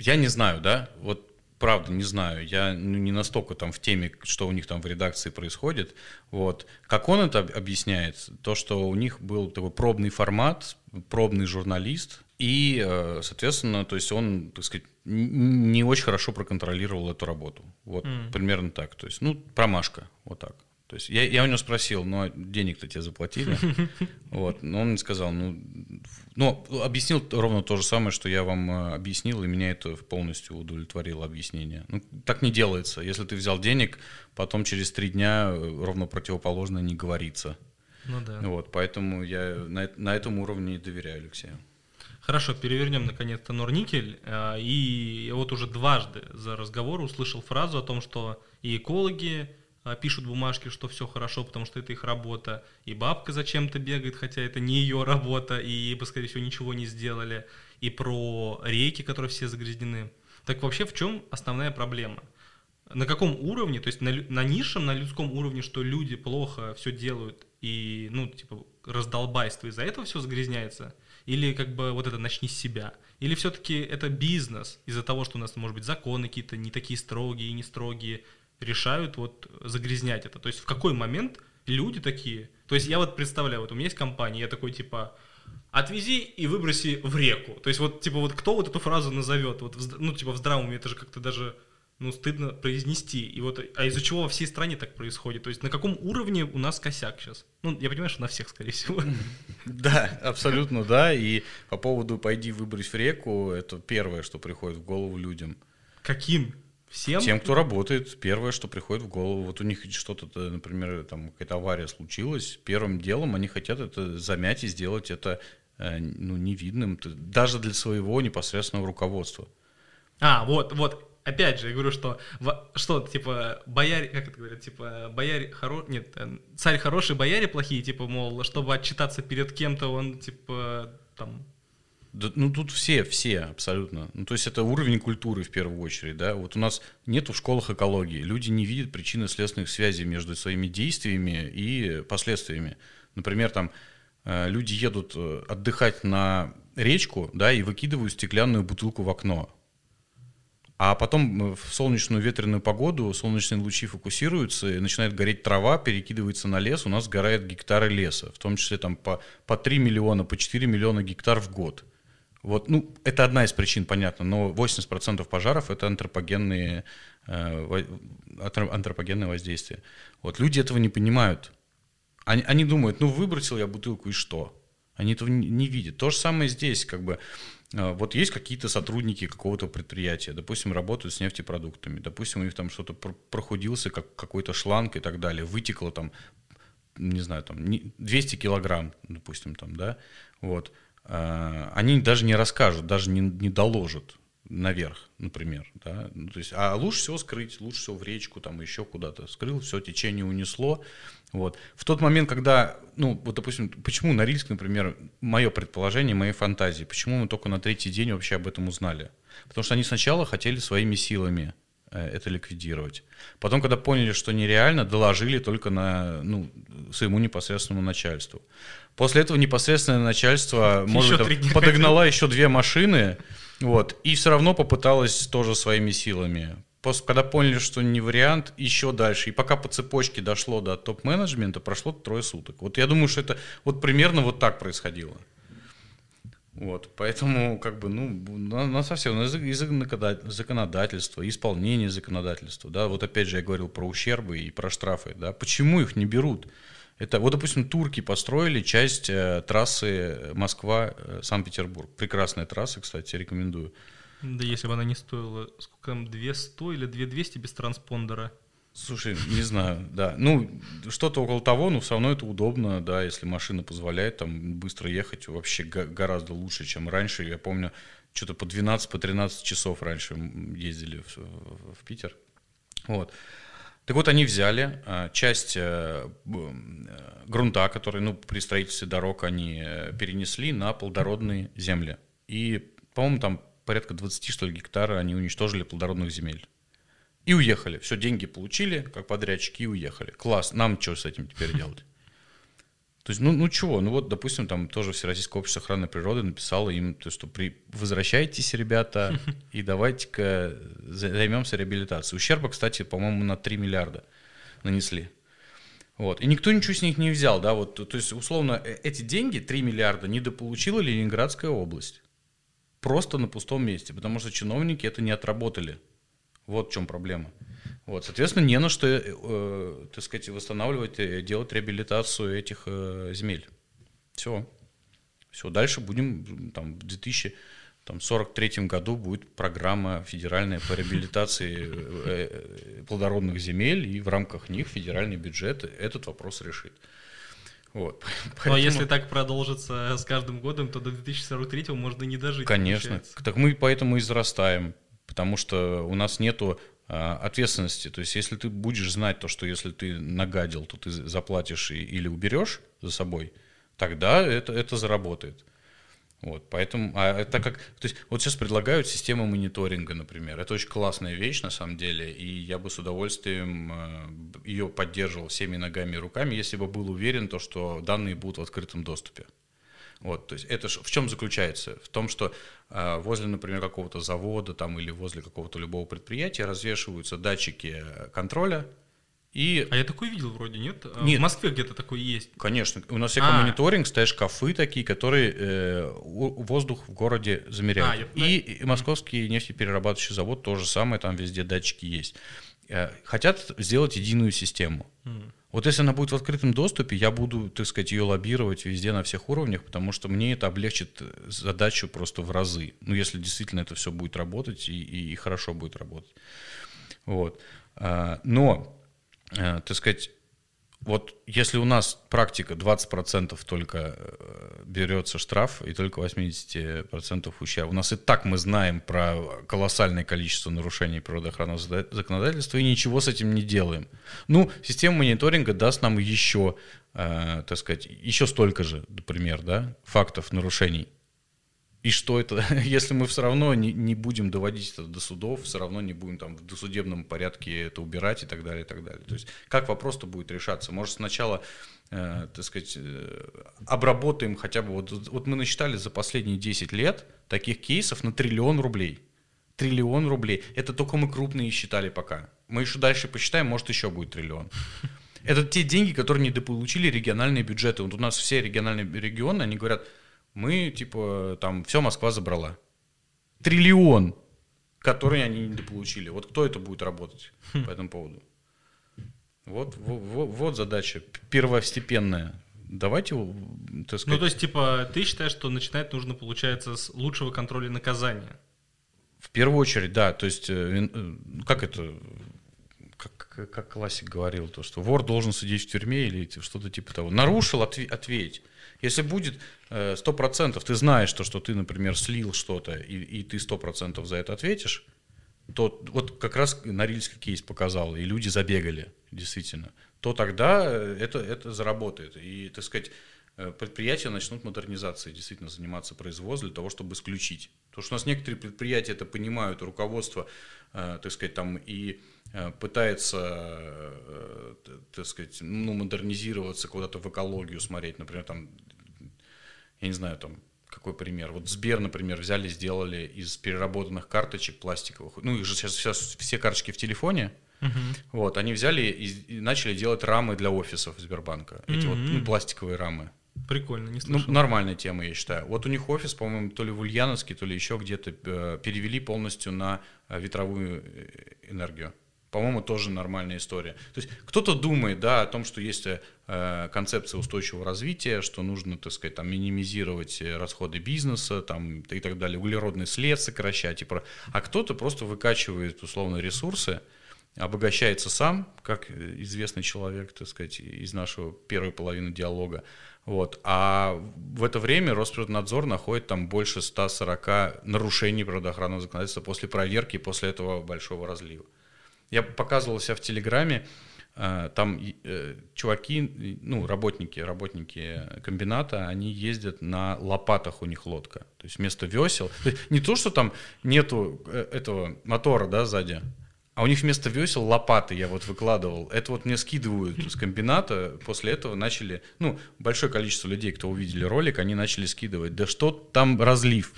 я не знаю, да, вот правда не знаю. Я ну, не настолько там в теме, что у них там в редакции происходит. Вот. Как он это об- объясняет? То, что у них был такой пробный формат, пробный журналист, и, э, соответственно, то есть он, так сказать, не очень хорошо проконтролировал эту работу. Вот Мгм. примерно так. То есть, ну, промашка, вот так. То есть я, я у него спросил, ну, а денег-то тебе заплатили? Вот, но он мне сказал, ну, ну, объяснил ровно то же самое, что я вам э, объяснил, и меня это полностью удовлетворило объяснение. Ну, так не делается. Если ты взял денег, потом через три дня э, ровно противоположно не говорится. Ну да. Вот, поэтому я на, на этом уровне доверяю Алексею. Хорошо, перевернем наконец-то Норникель. А, И я вот уже дважды за разговор услышал фразу о том, что и экологи пишут бумажки, что все хорошо, потому что это их работа, и бабка зачем-то бегает, хотя это не ее работа, и ей бы, скорее всего, ничего не сделали, и про реки, которые все загрязнены. Так вообще в чем основная проблема? На каком уровне, то есть на, на низшем, на людском уровне, что люди плохо все делают и, ну, типа, раздолбайство из-за этого все загрязняется? Или как бы вот это начни с себя? Или все-таки это бизнес из-за того, что у нас, может быть, законы какие-то не такие строгие не строгие, решают вот загрязнять это? То есть в какой момент люди такие? То есть я вот представляю, вот у меня есть компания, я такой типа, отвези и выброси в реку. То есть вот типа вот кто вот эту фразу назовет? Вот ну типа в здравом уме это же как-то даже ну, стыдно произнести. И вот, а из-за чего во всей стране так происходит? То есть на каком уровне у нас косяк сейчас? Ну, я понимаю, что на всех, скорее всего. Да, абсолютно да. И по поводу «пойди выбрось в реку» — это первое, что приходит в голову людям. Каким? Всем? Тем, кто работает, первое, что приходит в голову, вот у них что-то, например, там какая-то авария случилась, первым делом они хотят это замять и сделать это э, ну, невидным, даже для своего непосредственного руководства. А, вот, вот. Опять же, я говорю, что что, типа, бояре, как это говорят, типа, бояре хороший, нет, э, царь хороший, бояре плохие, типа, мол, чтобы отчитаться перед кем-то, он, типа, там, Да, ну тут все, все абсолютно. Ну то есть это уровень культуры в первую очередь, да. Вот у нас нет в школах экологии. Люди не видят причины следственных связей между своими действиями и последствиями. Например, там э, люди едут э, отдыхать на речку, да, и выкидывают стеклянную бутылку в окно. А потом э, в солнечную ветреную погоду солнечные лучи фокусируются, и начинает гореть трава, перекидывается на лес, у нас сгорают гектары леса, в том числе там по, по 3 миллиона, по 4 миллиона гектар в год. Вот, ну, это одна из причин, понятно, но 80% пожаров это антропогенные, э, во- антро- антропогенное воздействие. Вот люди этого не понимают. Они, они думают, ну, выбросил я бутылку и что? Они этого не, не видят. То же самое здесь, как бы, э, вот есть какие-то сотрудники какого-то предприятия, допустим, работают с нефтепродуктами, допустим, у них там что-то пр- прохудился, как какой-то шланг и так далее, вытекло там, не знаю, там не- 200 килограмм, допустим, там, да, вот, они даже не расскажут, даже не, не доложат. наверх, например, да, ну, то есть, а лучше всего скрыть, лучше всего в речку, там, еще куда-то скрыл, все, течение унесло, вот. В тот момент, когда, ну, вот, допустим, почему Норильск, например, мое предположение, мои фантазии, почему мы только на третий день вообще об этом узнали? Потому что они сначала хотели своими силами э, это ликвидировать. Потом, когда поняли, что нереально, доложили только на, ну, своему непосредственному начальству. После этого непосредственное начальство, может быть, подогнала еще две машины, вот, и все равно попыталась тоже своими силами. После, когда поняли, что не вариант, еще дальше. И пока по цепочке дошло до топ-менеджмента, прошло трое суток. Вот я думаю, что это вот примерно вот так происходило. Вот, поэтому, как бы, ну, на, на совсем, язык, язык законодательства, исполнение законодательства, да, вот опять же я говорил про ущербы и про штрафы, да, почему их не берут? Это, вот, допустим, турки построили часть э, трассы Москва-Санкт-Петербург. Прекрасная трасса, кстати, рекомендую. Да если бы она не стоила, сколько там, 200 или 2200 без транспондера? Слушай, не знаю, да. Ну, что-то около того, но все равно это удобно, да, если машина позволяет там быстро ехать, вообще гораздо лучше, чем раньше. Я помню, что-то по 12, по 13 часов раньше ездили в, в Питер. Вот. Так вот, они взяли а, часть э, э, грунта, который ну, при строительстве дорог они э, перенесли на плодородные земли. И, по-моему, там порядка 20, что ли, гектара они уничтожили плодородных земель. И уехали. Все, деньги получили, как подрядчики, и уехали. Класс, нам что с этим теперь делать? То есть, ну, ну чего, ну вот, допустим, там тоже Всероссийское общество охраны природы написало им, то, что при... возвращайтесь, ребята, и давайте-ка займемся реабилитацией. Ущерба, кстати, по-моему, на 3 миллиарда нанесли. Вот. И никто ничего с них не взял, да, вот, то есть, условно, э, эти деньги, 3 миллиарда, недополучила Ленинградская область. Просто на пустом месте, потому что чиновники это не отработали. Вот в чем проблема. Вот, соответственно, не на что, э, так сказать, восстанавливать, э, делать реабилитацию этих э, земель. Все. Все, дальше будем, там, в 2043 году будет программа федеральная по реабилитации э, плодородных земель, и в рамках них федеральный бюджет этот вопрос решит. Вот. Поэтому... Ну, а если так продолжится с каждым годом, то до 2043 можно не дожить. Конечно. Получается. Так мы поэтому и зарастаем, потому что у нас нету а, ответственности. То есть, если ты будешь знать то, что если ты нагадил, то ты заплатишь и, или уберешь за собой, тогда это, это заработает. Вот, поэтому, а так как, то есть, вот сейчас предлагают систему мониторинга, например. Это очень классная вещь, на самом деле, и я бы с удовольствием э, ее поддерживал всеми ногами и руками, если бы был уверен, то, что данные будут в открытом доступе. Вот, то есть это в чем заключается? В том, что э, возле, например, какого-то завода там, или возле какого-то любого предприятия развешиваются датчики контроля, и... А я такой видел вроде, нет? А нет. В Москве где-то такой есть. Конечно. У нас экомониторинг, стоят шкафы такие, которые э, воздух в городе замеряют. А, я... И, и московский нефтеперерабатывающий завод то же самое, там везде датчики есть. Э, хотят сделать единую систему. Mm. Вот если она будет в открытом доступе, я буду, так сказать, ее лоббировать везде на всех уровнях, потому что мне это облегчит задачу просто в разы. Ну, если действительно это все будет работать и, и, и хорошо будет работать. Вот. А, но, а, так сказать, вот если у нас практика 20% только э, берется штраф и только 80% ущерб, у нас и так мы знаем про колоссальное количество нарушений природоохранного законодательства и ничего с этим не делаем. Ну, система мониторинга даст нам еще, э, так сказать, еще столько же, например, да, фактов нарушений. И что это, если мы все равно не, не будем доводить это до судов, все равно не будем там в досудебном порядке это убирать и так далее, и так далее. То есть как вопрос-то будет решаться? Может сначала, э, так сказать, э, обработаем хотя бы, вот, вот мы насчитали за последние 10 лет таких кейсов на триллион рублей. Триллион рублей. Это только мы крупные считали пока. Мы еще дальше посчитаем, может еще будет триллион. Это те деньги, которые недополучили региональные бюджеты. Вот у нас все региональные регионы, они говорят, мы, типа, там, все Москва забрала. Триллион, который они не получили. Вот кто это будет работать хм. по этому поводу? Вот, вот, вот задача первостепенная. Давайте, так сказать... Ну, то есть, типа, ты считаешь, что начинать нужно, получается, с лучшего контроля наказания? В первую очередь, да. То есть, э, э, как это как, как классик говорил, то, что вор должен сидеть в тюрьме или что-то типа того. Нарушил, отве- ответь. Если будет э, сто процентов, ты знаешь, то, что ты, например, слил что-то, и, и ты сто процентов за это ответишь, то вот как раз Норильский кейс показал, и люди забегали, действительно, то тогда э, это, это заработает. И, так сказать, предприятия начнут модернизацией, действительно заниматься производством для того, чтобы исключить. Потому что у нас некоторые предприятия это понимают, руководство, э, так сказать, там и пытается, так сказать, ну, модернизироваться, куда-то в экологию смотреть, например, там, я не знаю, там, какой пример? Вот Сбер, например, взяли, сделали из переработанных карточек пластиковых. Ну, их же сейчас, сейчас все карточки в телефоне. Uh-huh. Вот, они взяли и, и начали делать рамы для офисов Сбербанка. Эти uh-huh. вот ну, пластиковые рамы. Прикольно, не слышал. Ну, нормальная тема, я считаю. Вот у них офис, по-моему, то ли в Ульяновске, то ли еще где-то э, перевели полностью на э, ветровую э, энергию по-моему, тоже нормальная история. То есть кто-то думает, да, о том, что есть э, концепция устойчивого развития, что нужно, так сказать, там, минимизировать расходы бизнеса, там, и так далее, углеродный след сокращать, и про... а кто-то просто выкачивает, условно, ресурсы, обогащается сам, как известный человек, так сказать, из нашего первой половины диалога, вот. А в это время Росприроднадзор находит там больше 140 нарушений природоохранного законодательства после проверки, после этого большого разлива. Я показывал себя в Телеграме, э, там э, чуваки, ну, работники, работники комбината, они ездят на лопатах, у них лодка. То есть вместо весел. Не то, что там нету э, этого мотора, да, сзади, а у них вместо весел лопаты я вот выкладывал. Это вот мне скидывают с комбината. После этого начали, ну, большое количество людей, кто увидели ролик, они начали скидывать. Да что там разлив?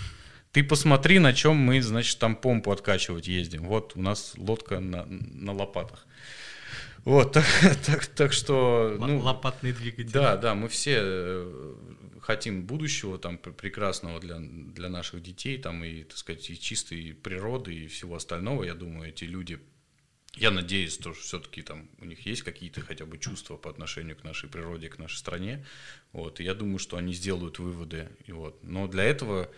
Ты посмотри, на чем мы, значит, там помпу откачивать ездим. Вот у нас лодка на, на лопатах. Вот, так, так, так что... Ну, Лопатный двигатель. Да, да, мы все э, хотим будущего там прекрасного для, для наших детей, там и, так сказать, и чистой природы, и всего остального. Я думаю, эти люди, я надеюсь, что все-таки там у них есть какие-то хотя бы чувства по отношению к нашей природе, к нашей стране. Вот, и я думаю, что они сделают выводы. И вот. Но для этого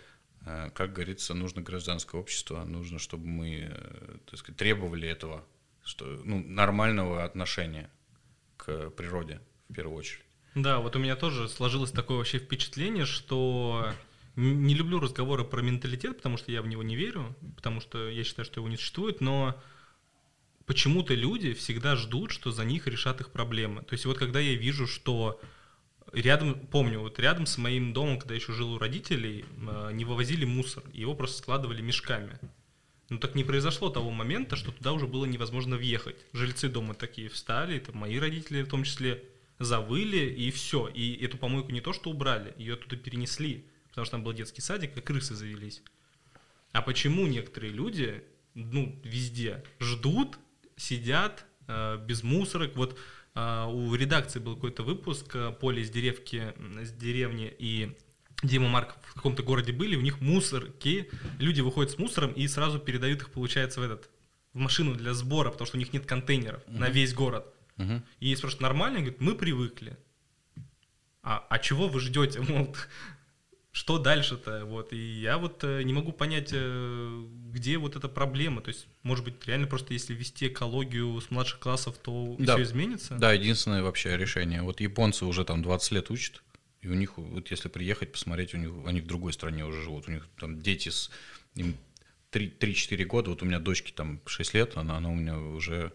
Э, как говорится, нужно гражданское общество, нужно, чтобы мы э, так сказать, требовали этого, что, ну, нормального отношения к природе в первую очередь. Да, вот у меня тоже сложилось такое вообще впечатление, что не люблю разговоры про менталитет, потому что я в него не верю, потому что я считаю, что его не существует, но почему-то люди всегда ждут, что за них решат их проблемы. То есть вот когда я вижу, что рядом, помню, вот рядом с моим домом, когда еще жил у родителей, а, не вывозили мусор, его просто складывали мешками. Но так не произошло того момента, что туда уже было невозможно въехать. Жильцы дома такие встали, это мои родители в том числе, завыли, и все. И эту помойку не то что убрали, ее туда перенесли, потому что там был детский садик, и крысы завелись. А почему некоторые люди, ну, везде ждут, сидят э, без мусорок, вот а, у редакции был какой-то выпуск, э, Поле из деревки, с деревни и Дима Марк в каком-то городе были, у них мусорки, люди выходят с мусором и сразу передают их, получается, в этот в машину для сбора, потому что у них нет контейнеров uh-huh. на весь город. Uh-huh. И есть просто нормально, говорят, мы привыкли. А, а чего вы ждете? Мол, что дальше-то? Вот. И я вот э, не могу понять, э, где вот эта проблема. То есть, может быть, реально просто если ввести экологию с младших классов, то да. все изменится? Да, единственное вообще решение. Вот японцы уже там 20 лет учат, и у них, вот если приехать, посмотреть, у них, они в другой стране уже живут. У них там дети с им 3-4 года, вот у меня дочке там 6 лет, она, она у меня уже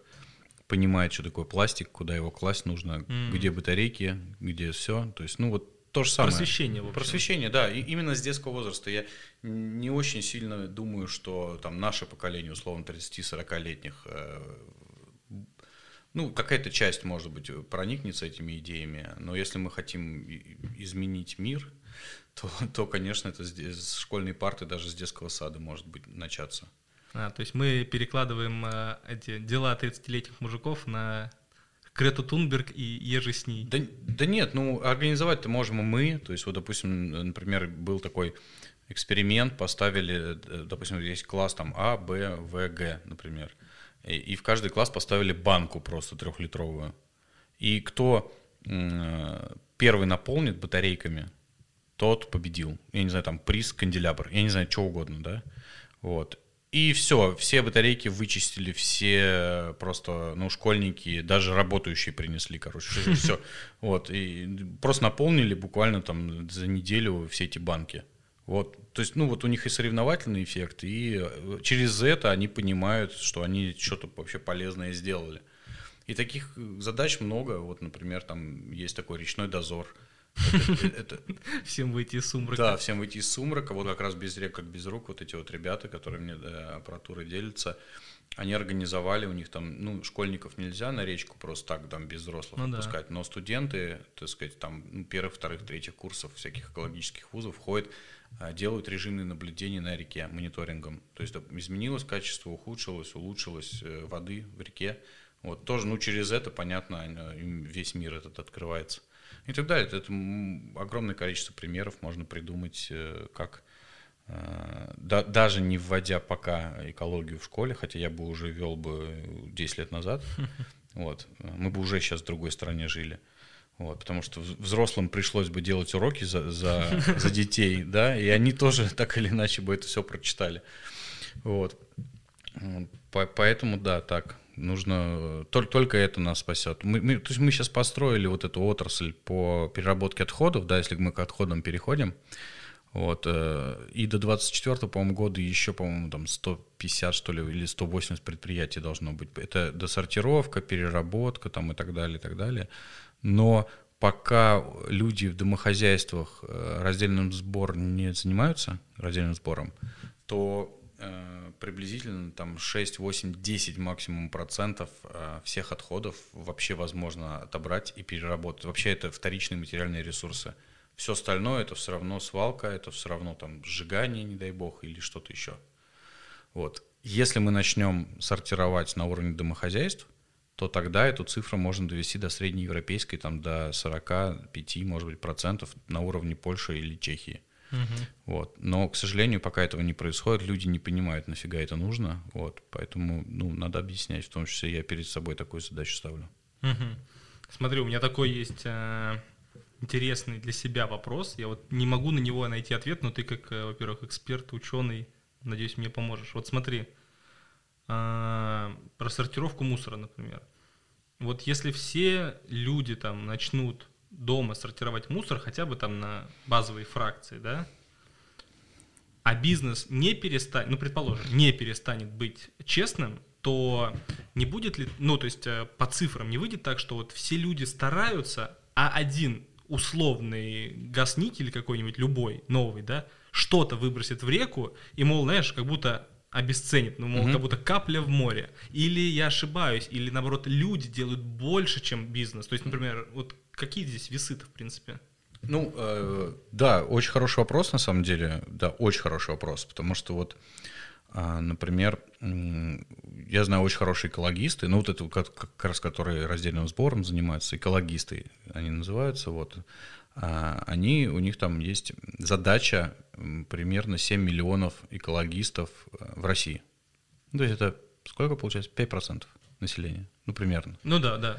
понимает, что такое пластик, куда его класть нужно, mm. где батарейки, где все. То есть, ну вот то же самое. Просвещение, в общем. Просвещение, да. И именно с детского возраста. Я не очень сильно думаю, что там наше поколение, условно, 30-40-летних, э, ну, какая-то часть, может быть, проникнется этими идеями, но если мы хотим изменить мир, то, то конечно, это с школьной парты, даже с детского сада может быть начаться. А, то есть мы перекладываем э, эти дела 30-летних мужиков на Грету Тунберг и Ежи с ней? Да, да нет, ну организовать-то можем мы. То есть вот, допустим, например, был такой эксперимент, поставили, э, допустим, есть класс там А, Б, В, Г, например. И, и в каждый класс поставили банку просто трехлитровую. И кто э, первый наполнит батарейками, тот победил. Я не знаю, там приз, канделябр, я не знаю, что угодно, да. Вот. И все, все батарейки вычистили, все просто, ну, школьники, даже работающие принесли, короче, все. Вот, и просто наполнили буквально там за неделю все эти банки. Вот, то есть, ну, вот у них и соревновательный эффект, и э, через это они понимают, что они что-то вообще полезное сделали. И таких задач много. Вот, например, там есть такой речной дозор – Всем выйти из сумрака. Да, всем выйти из сумрака. Вот как раз без рек, как без рук, вот эти вот ребята, которые мне аппаратуры делятся, они организовали, у них там, ну, школьников нельзя на речку просто так, там, без взрослых ну, отпускать, да. но студенты, так сказать, там, ну, первых, вторых, третьих курсов всяких экологических вузов ходят, а, делают режимные наблюдения на реке мониторингом. То есть изменилось качество, ухудшилось, улучшилось э, воды в реке. Вот тоже, ну, через это, понятно, весь мир этот открывается и так далее. Это огромное количество примеров можно придумать, э, как э, да, даже не вводя пока экологию в школе, хотя я бы уже вел бы 10 лет назад, вот, мы бы уже сейчас в другой стране жили. Вот, потому что взрослым пришлось бы делать уроки за, за, за детей, да, и они тоже так или иначе бы это все прочитали. Вот. Поэтому, да, так нужно только, только это нас спасет. Мы, мы, то есть мы сейчас построили вот эту отрасль по переработке отходов, да, если мы к отходам переходим. Вот, э, и до 24 по-моему, года еще, по-моему, там 150, что ли, или 180 предприятий должно быть. Это досортировка, переработка там и так далее, и так далее. Но пока люди в домохозяйствах э, раздельным сбором не занимаются, раздельным сбором, то Э, приблизительно там 6, 8, 10 максимум процентов э, всех отходов вообще возможно отобрать и переработать. Вообще это вторичные материальные ресурсы. Все остальное это все равно свалка, это все равно там сжигание, не дай бог, или что-то еще. Вот. Если мы начнем сортировать на уровне домохозяйств, то тогда эту цифру можно довести до среднеевропейской, там, до 45, может быть, процентов на уровне Польши или Чехии. Угу. Вот. Но, к сожалению, пока этого не происходит, люди не понимают, нафига это нужно. Вот. Поэтому ну, надо объяснять, в том числе я перед собой такую задачу ставлю. Угу. Смотри, у меня такой есть э, интересный для себя вопрос. Я вот не могу на него найти ответ, но ты как, э, во-первых, эксперт, ученый, надеюсь, мне поможешь. Вот смотри, э, про сортировку мусора, например. Вот если все люди там начнут дома сортировать мусор хотя бы там на базовые фракции, да, а бизнес не перестанет, ну, предположим, не перестанет быть честным, то не будет ли, ну, то есть э, по цифрам не выйдет так, что вот все люди стараются, а один условный газ-никель какой-нибудь, любой, новый, да, что-то выбросит в реку, и, мол, знаешь, как будто обесценит, ну, мол, угу. как будто капля в море. Или я ошибаюсь, или, наоборот, люди делают больше, чем бизнес. То есть, например, вот какие здесь весы-то, в принципе? Ну, э, да, очень хороший вопрос, на самом деле. Да, очень хороший вопрос, потому что вот, э, например, э, я знаю очень хорошие экологисты, ну, вот это как, как раз, которые раздельным сбором занимаются, экологисты они называются, вот, э, они, у них там есть задача примерно 7 миллионов экологистов э, в России. Ну, то есть это сколько получается? 5% населения, ну, примерно. Ну, да, да.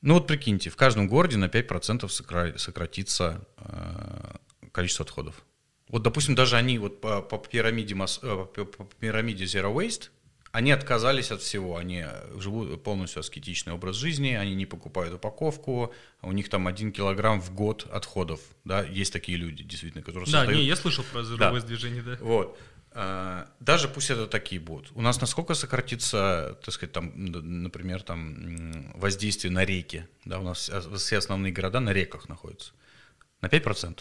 Ну вот прикиньте, в каждом городе на 5% сократится э, количество отходов. Вот, допустим, даже они вот по, по, пирамиде, э, по, по пирамиде Zero Waste, они отказались от всего, они живут полностью аскетичный образ жизни, они не покупают упаковку, у них там один килограмм в год отходов, да, есть такие люди, действительно, которые Да, создают... не, я слышал про Zero да. Движение, да. Вот, а, даже пусть это такие будут. У нас насколько сократится, так сказать, там, например, там воздействие на реки, да, у нас все основные города на реках находятся. На 5%,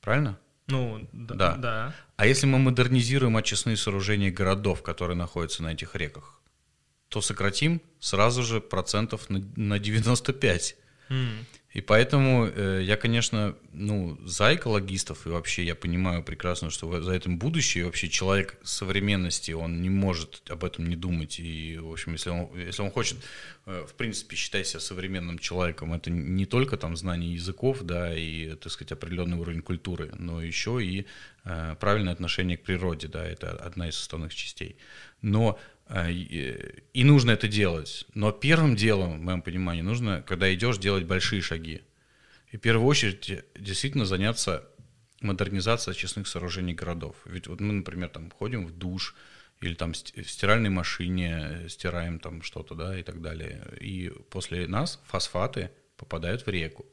правильно? Ну, да, да. да. А если мы модернизируем очистные сооружения городов, которые находятся на этих реках, то сократим сразу же процентов на, на 95. Mm. И поэтому э, я, конечно, ну, за экологистов, и вообще я понимаю прекрасно, что за этим будущее, и вообще человек современности, он не может об этом не думать, и, в общем, если он, если он хочет, э, в принципе, считать себя современным человеком, это не только там знание языков, да, и, так сказать, определенный уровень культуры, но еще и э, правильное отношение к природе, да, это одна из составных частей. Но и нужно это делать. Но первым делом, в моем понимании, нужно, когда идешь, делать большие шаги. И в первую очередь действительно заняться модернизацией очистных сооружений городов. Ведь вот мы, например, там ходим в душ, или там в стиральной машине стираем там что-то, да, и так далее. И после нас фосфаты попадают в реку.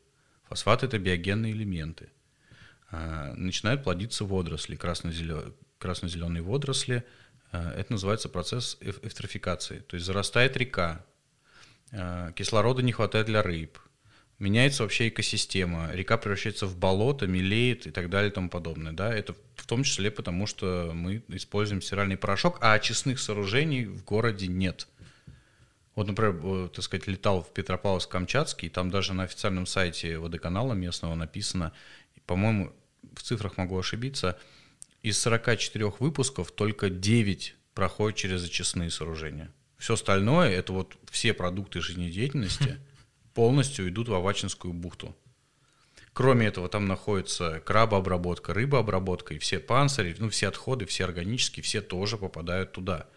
Фосфаты — это биогенные элементы. А, начинают плодиться водоросли, красно-зеленые водоросли. А, это называется процесс эвтрофикации. То есть зарастает река, а, кислорода не хватает для рыб, меняется вообще экосистема, река превращается в болото, мелеет и так далее и тому подобное. Да? Это в том числе потому, что мы используем стиральный порошок, а очистных сооружений в городе нет. Вот, например, так сказать, летал в Петропавловск-Камчатский, там даже на официальном сайте водоканала местного написано, по-моему, в цифрах могу ошибиться, из 44 выпусков только 9 проходят через очистные сооружения. Все остальное, это вот все продукты жизнедеятельности – полностью идут в Авачинскую бухту. Кроме этого, там находится крабообработка, рыбообработка, и все панцири, ну, все отходы, все органические, все тоже попадают туда.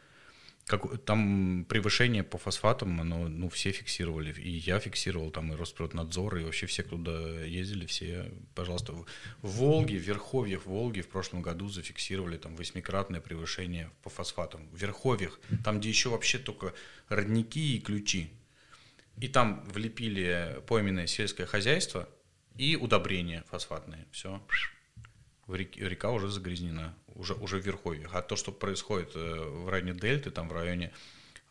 Как, там превышение по фосфатам, оно, ну, все фиксировали, и я фиксировал, там, и Росприроднадзор, и вообще все, кто туда ездили, все, пожалуйста. В Волге, в Верховьях Волги в прошлом году зафиксировали там восьмикратное превышение по фосфатам. В Верховьях, там, где еще вообще только родники и ключи, и там влепили пойменное сельское хозяйство и удобрения фосфатные. Все. Река уже загрязнена, уже, уже в Верховьях. А то, что происходит э, в районе Дельты, там в районе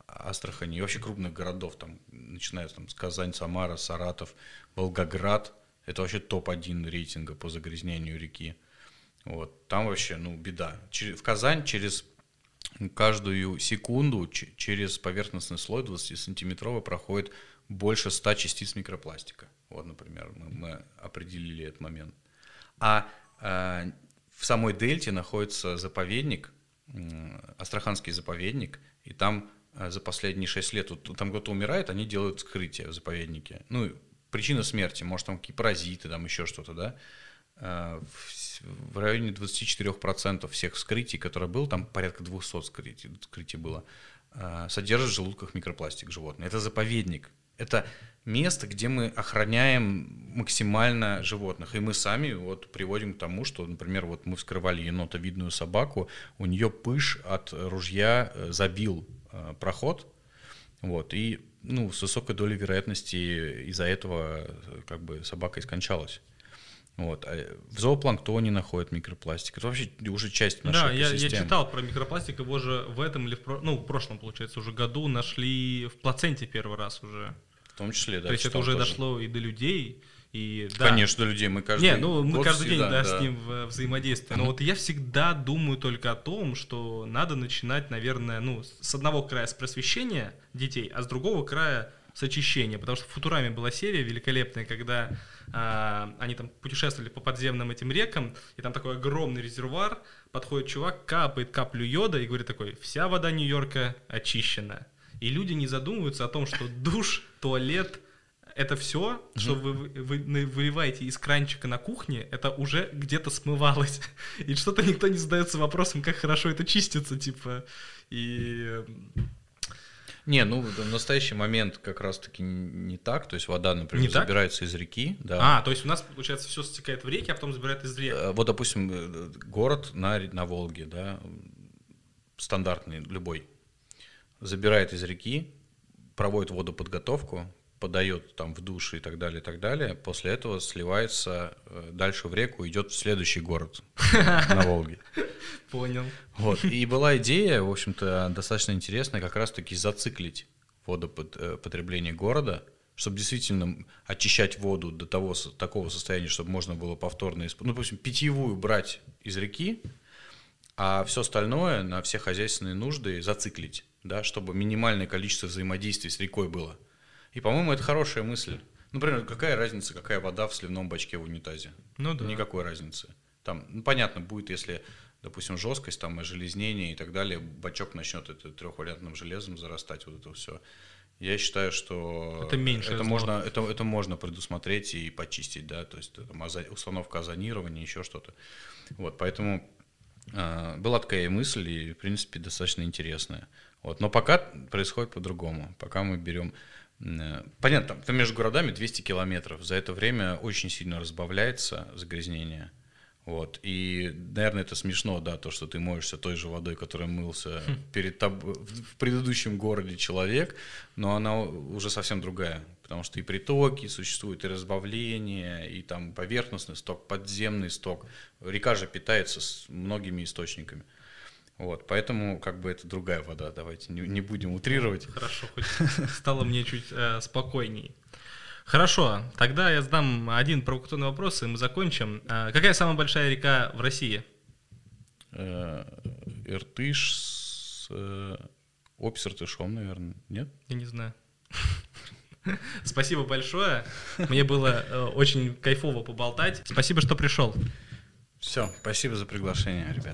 Астрахани и вообще крупных городов, там, начиная там, с Казань, Самара, Саратов, Волгоград, это вообще топ-1 рейтинга по загрязнению реки. Вот. Там вообще, ну, беда. В Казань через каждую секунду через поверхностный слой 20-сантиметровый проходит больше 100 частиц микропластика. Вот, например, мы, мы определили этот момент. А в самой Дельте находится заповедник, Астраханский заповедник, и там э, за последние 6 лет, вот, там кто-то умирает, они делают скрытие в заповеднике. Ну, причина смерти, может, там какие паразиты, там еще что-то, да. Э, в, в районе 24% всех вскрытий, которые было, там порядка 200 вскрытий, вскрытий было, содержит в желудках микропластик животных. Это заповедник, это место, где мы охраняем максимально животных. И мы сами вот приводим к тому, что, например, вот мы вскрывали енотовидную собаку, у нее пыш от ружья э, забил э, проход, вот, и ну, с высокой долей вероятности из-за этого э, как бы собака и скончалась. Вот. А в зоопланктоне находят микропластик. Это вообще уже часть нашей Да, я, я читал про микропластик, его же в этом или в, ну, в прошлом, получается, уже году нашли в плаценте первый раз уже. В том числе, да. То есть это уже тоже. дошло и до людей, и, да. Конечно, до людей. Мы каждый Не, ну мы каждый день да, да, с ним взаимодействуем. Но вот я всегда думаю только о том, что надо начинать, наверное, ну, с одного края с просвещения детей, а с другого края с очищения. Потому что в Футураме была серия великолепная, когда а, они там путешествовали по подземным этим рекам, и там такой огромный резервуар, подходит чувак, капает каплю йода и говорит такой, вся вода Нью-Йорка очищена. И люди не задумываются о том, что душ, туалет, это все, mm-hmm. что вы, вы, вы выливаете из кранчика на кухне, это уже где-то смывалось. И что-то никто не задается вопросом, как хорошо это чистится, типа. И не, ну в настоящий момент как раз-таки не так. То есть вода, например, не забирается так? из реки. Да. А, то есть у нас, получается, все стекает в реки, а потом забирает из реки. Э, вот, допустим, э, город на, на Волге, да, стандартный, любой, забирает из реки, проводит водоподготовку, подает там в душ и так далее, и так далее. После этого сливается э, дальше в реку, идет в следующий город на Волге. Понял. Вот. И была идея, в общем-то, достаточно интересная, как раз-таки зациклить водопотребление города, чтобы действительно очищать воду до того, такого состояния, чтобы можно было повторно. Ну, допустим, питьевую брать из реки, а все остальное на все хозяйственные нужды зациклить, да, чтобы минимальное количество взаимодействий с рекой было. И, по-моему, это хорошая мысль. Например, какая разница, какая вода в сливном бачке в унитазе? Ну да. Никакой разницы. Там, ну, понятно, будет, если, допустим, жесткость, там, железнение и так далее, бачок начнет это трехвалентным железом зарастать, вот это все. Я считаю, что это, меньше это можно, это, это можно предусмотреть и почистить, да, то есть там, установка озонирования, еще что-то. Вот, поэтому э, была такая мысль, и, в принципе, достаточно интересная. Вот, но пока происходит по-другому. Пока мы берем понятно, там, между городами 200 километров. За это время очень сильно разбавляется загрязнение. Вот. И, наверное, это смешно, да, то, что ты моешься той же водой, которой мылся Хм. перед тобой в предыдущем городе человек, но она уже совсем другая. Потому что и притоки существуют, и разбавление, и там поверхностный сток, подземный сток. Река же питается с многими источниками. Вот, поэтому как бы это другая вода, давайте не, не будем утрировать. Хорошо, хоть стало мне чуть э, спокойней. Хорошо, тогда я задам один провокационный вопрос, и мы закончим. А, какая самая большая река в России? Э, Иртыш с э, Обь Иртышом, наверное, нет? Я не знаю. Спасибо большое. Мне было э, очень кайфово поболтать. Спасибо, что пришел. Все, спасибо за приглашение, ребят.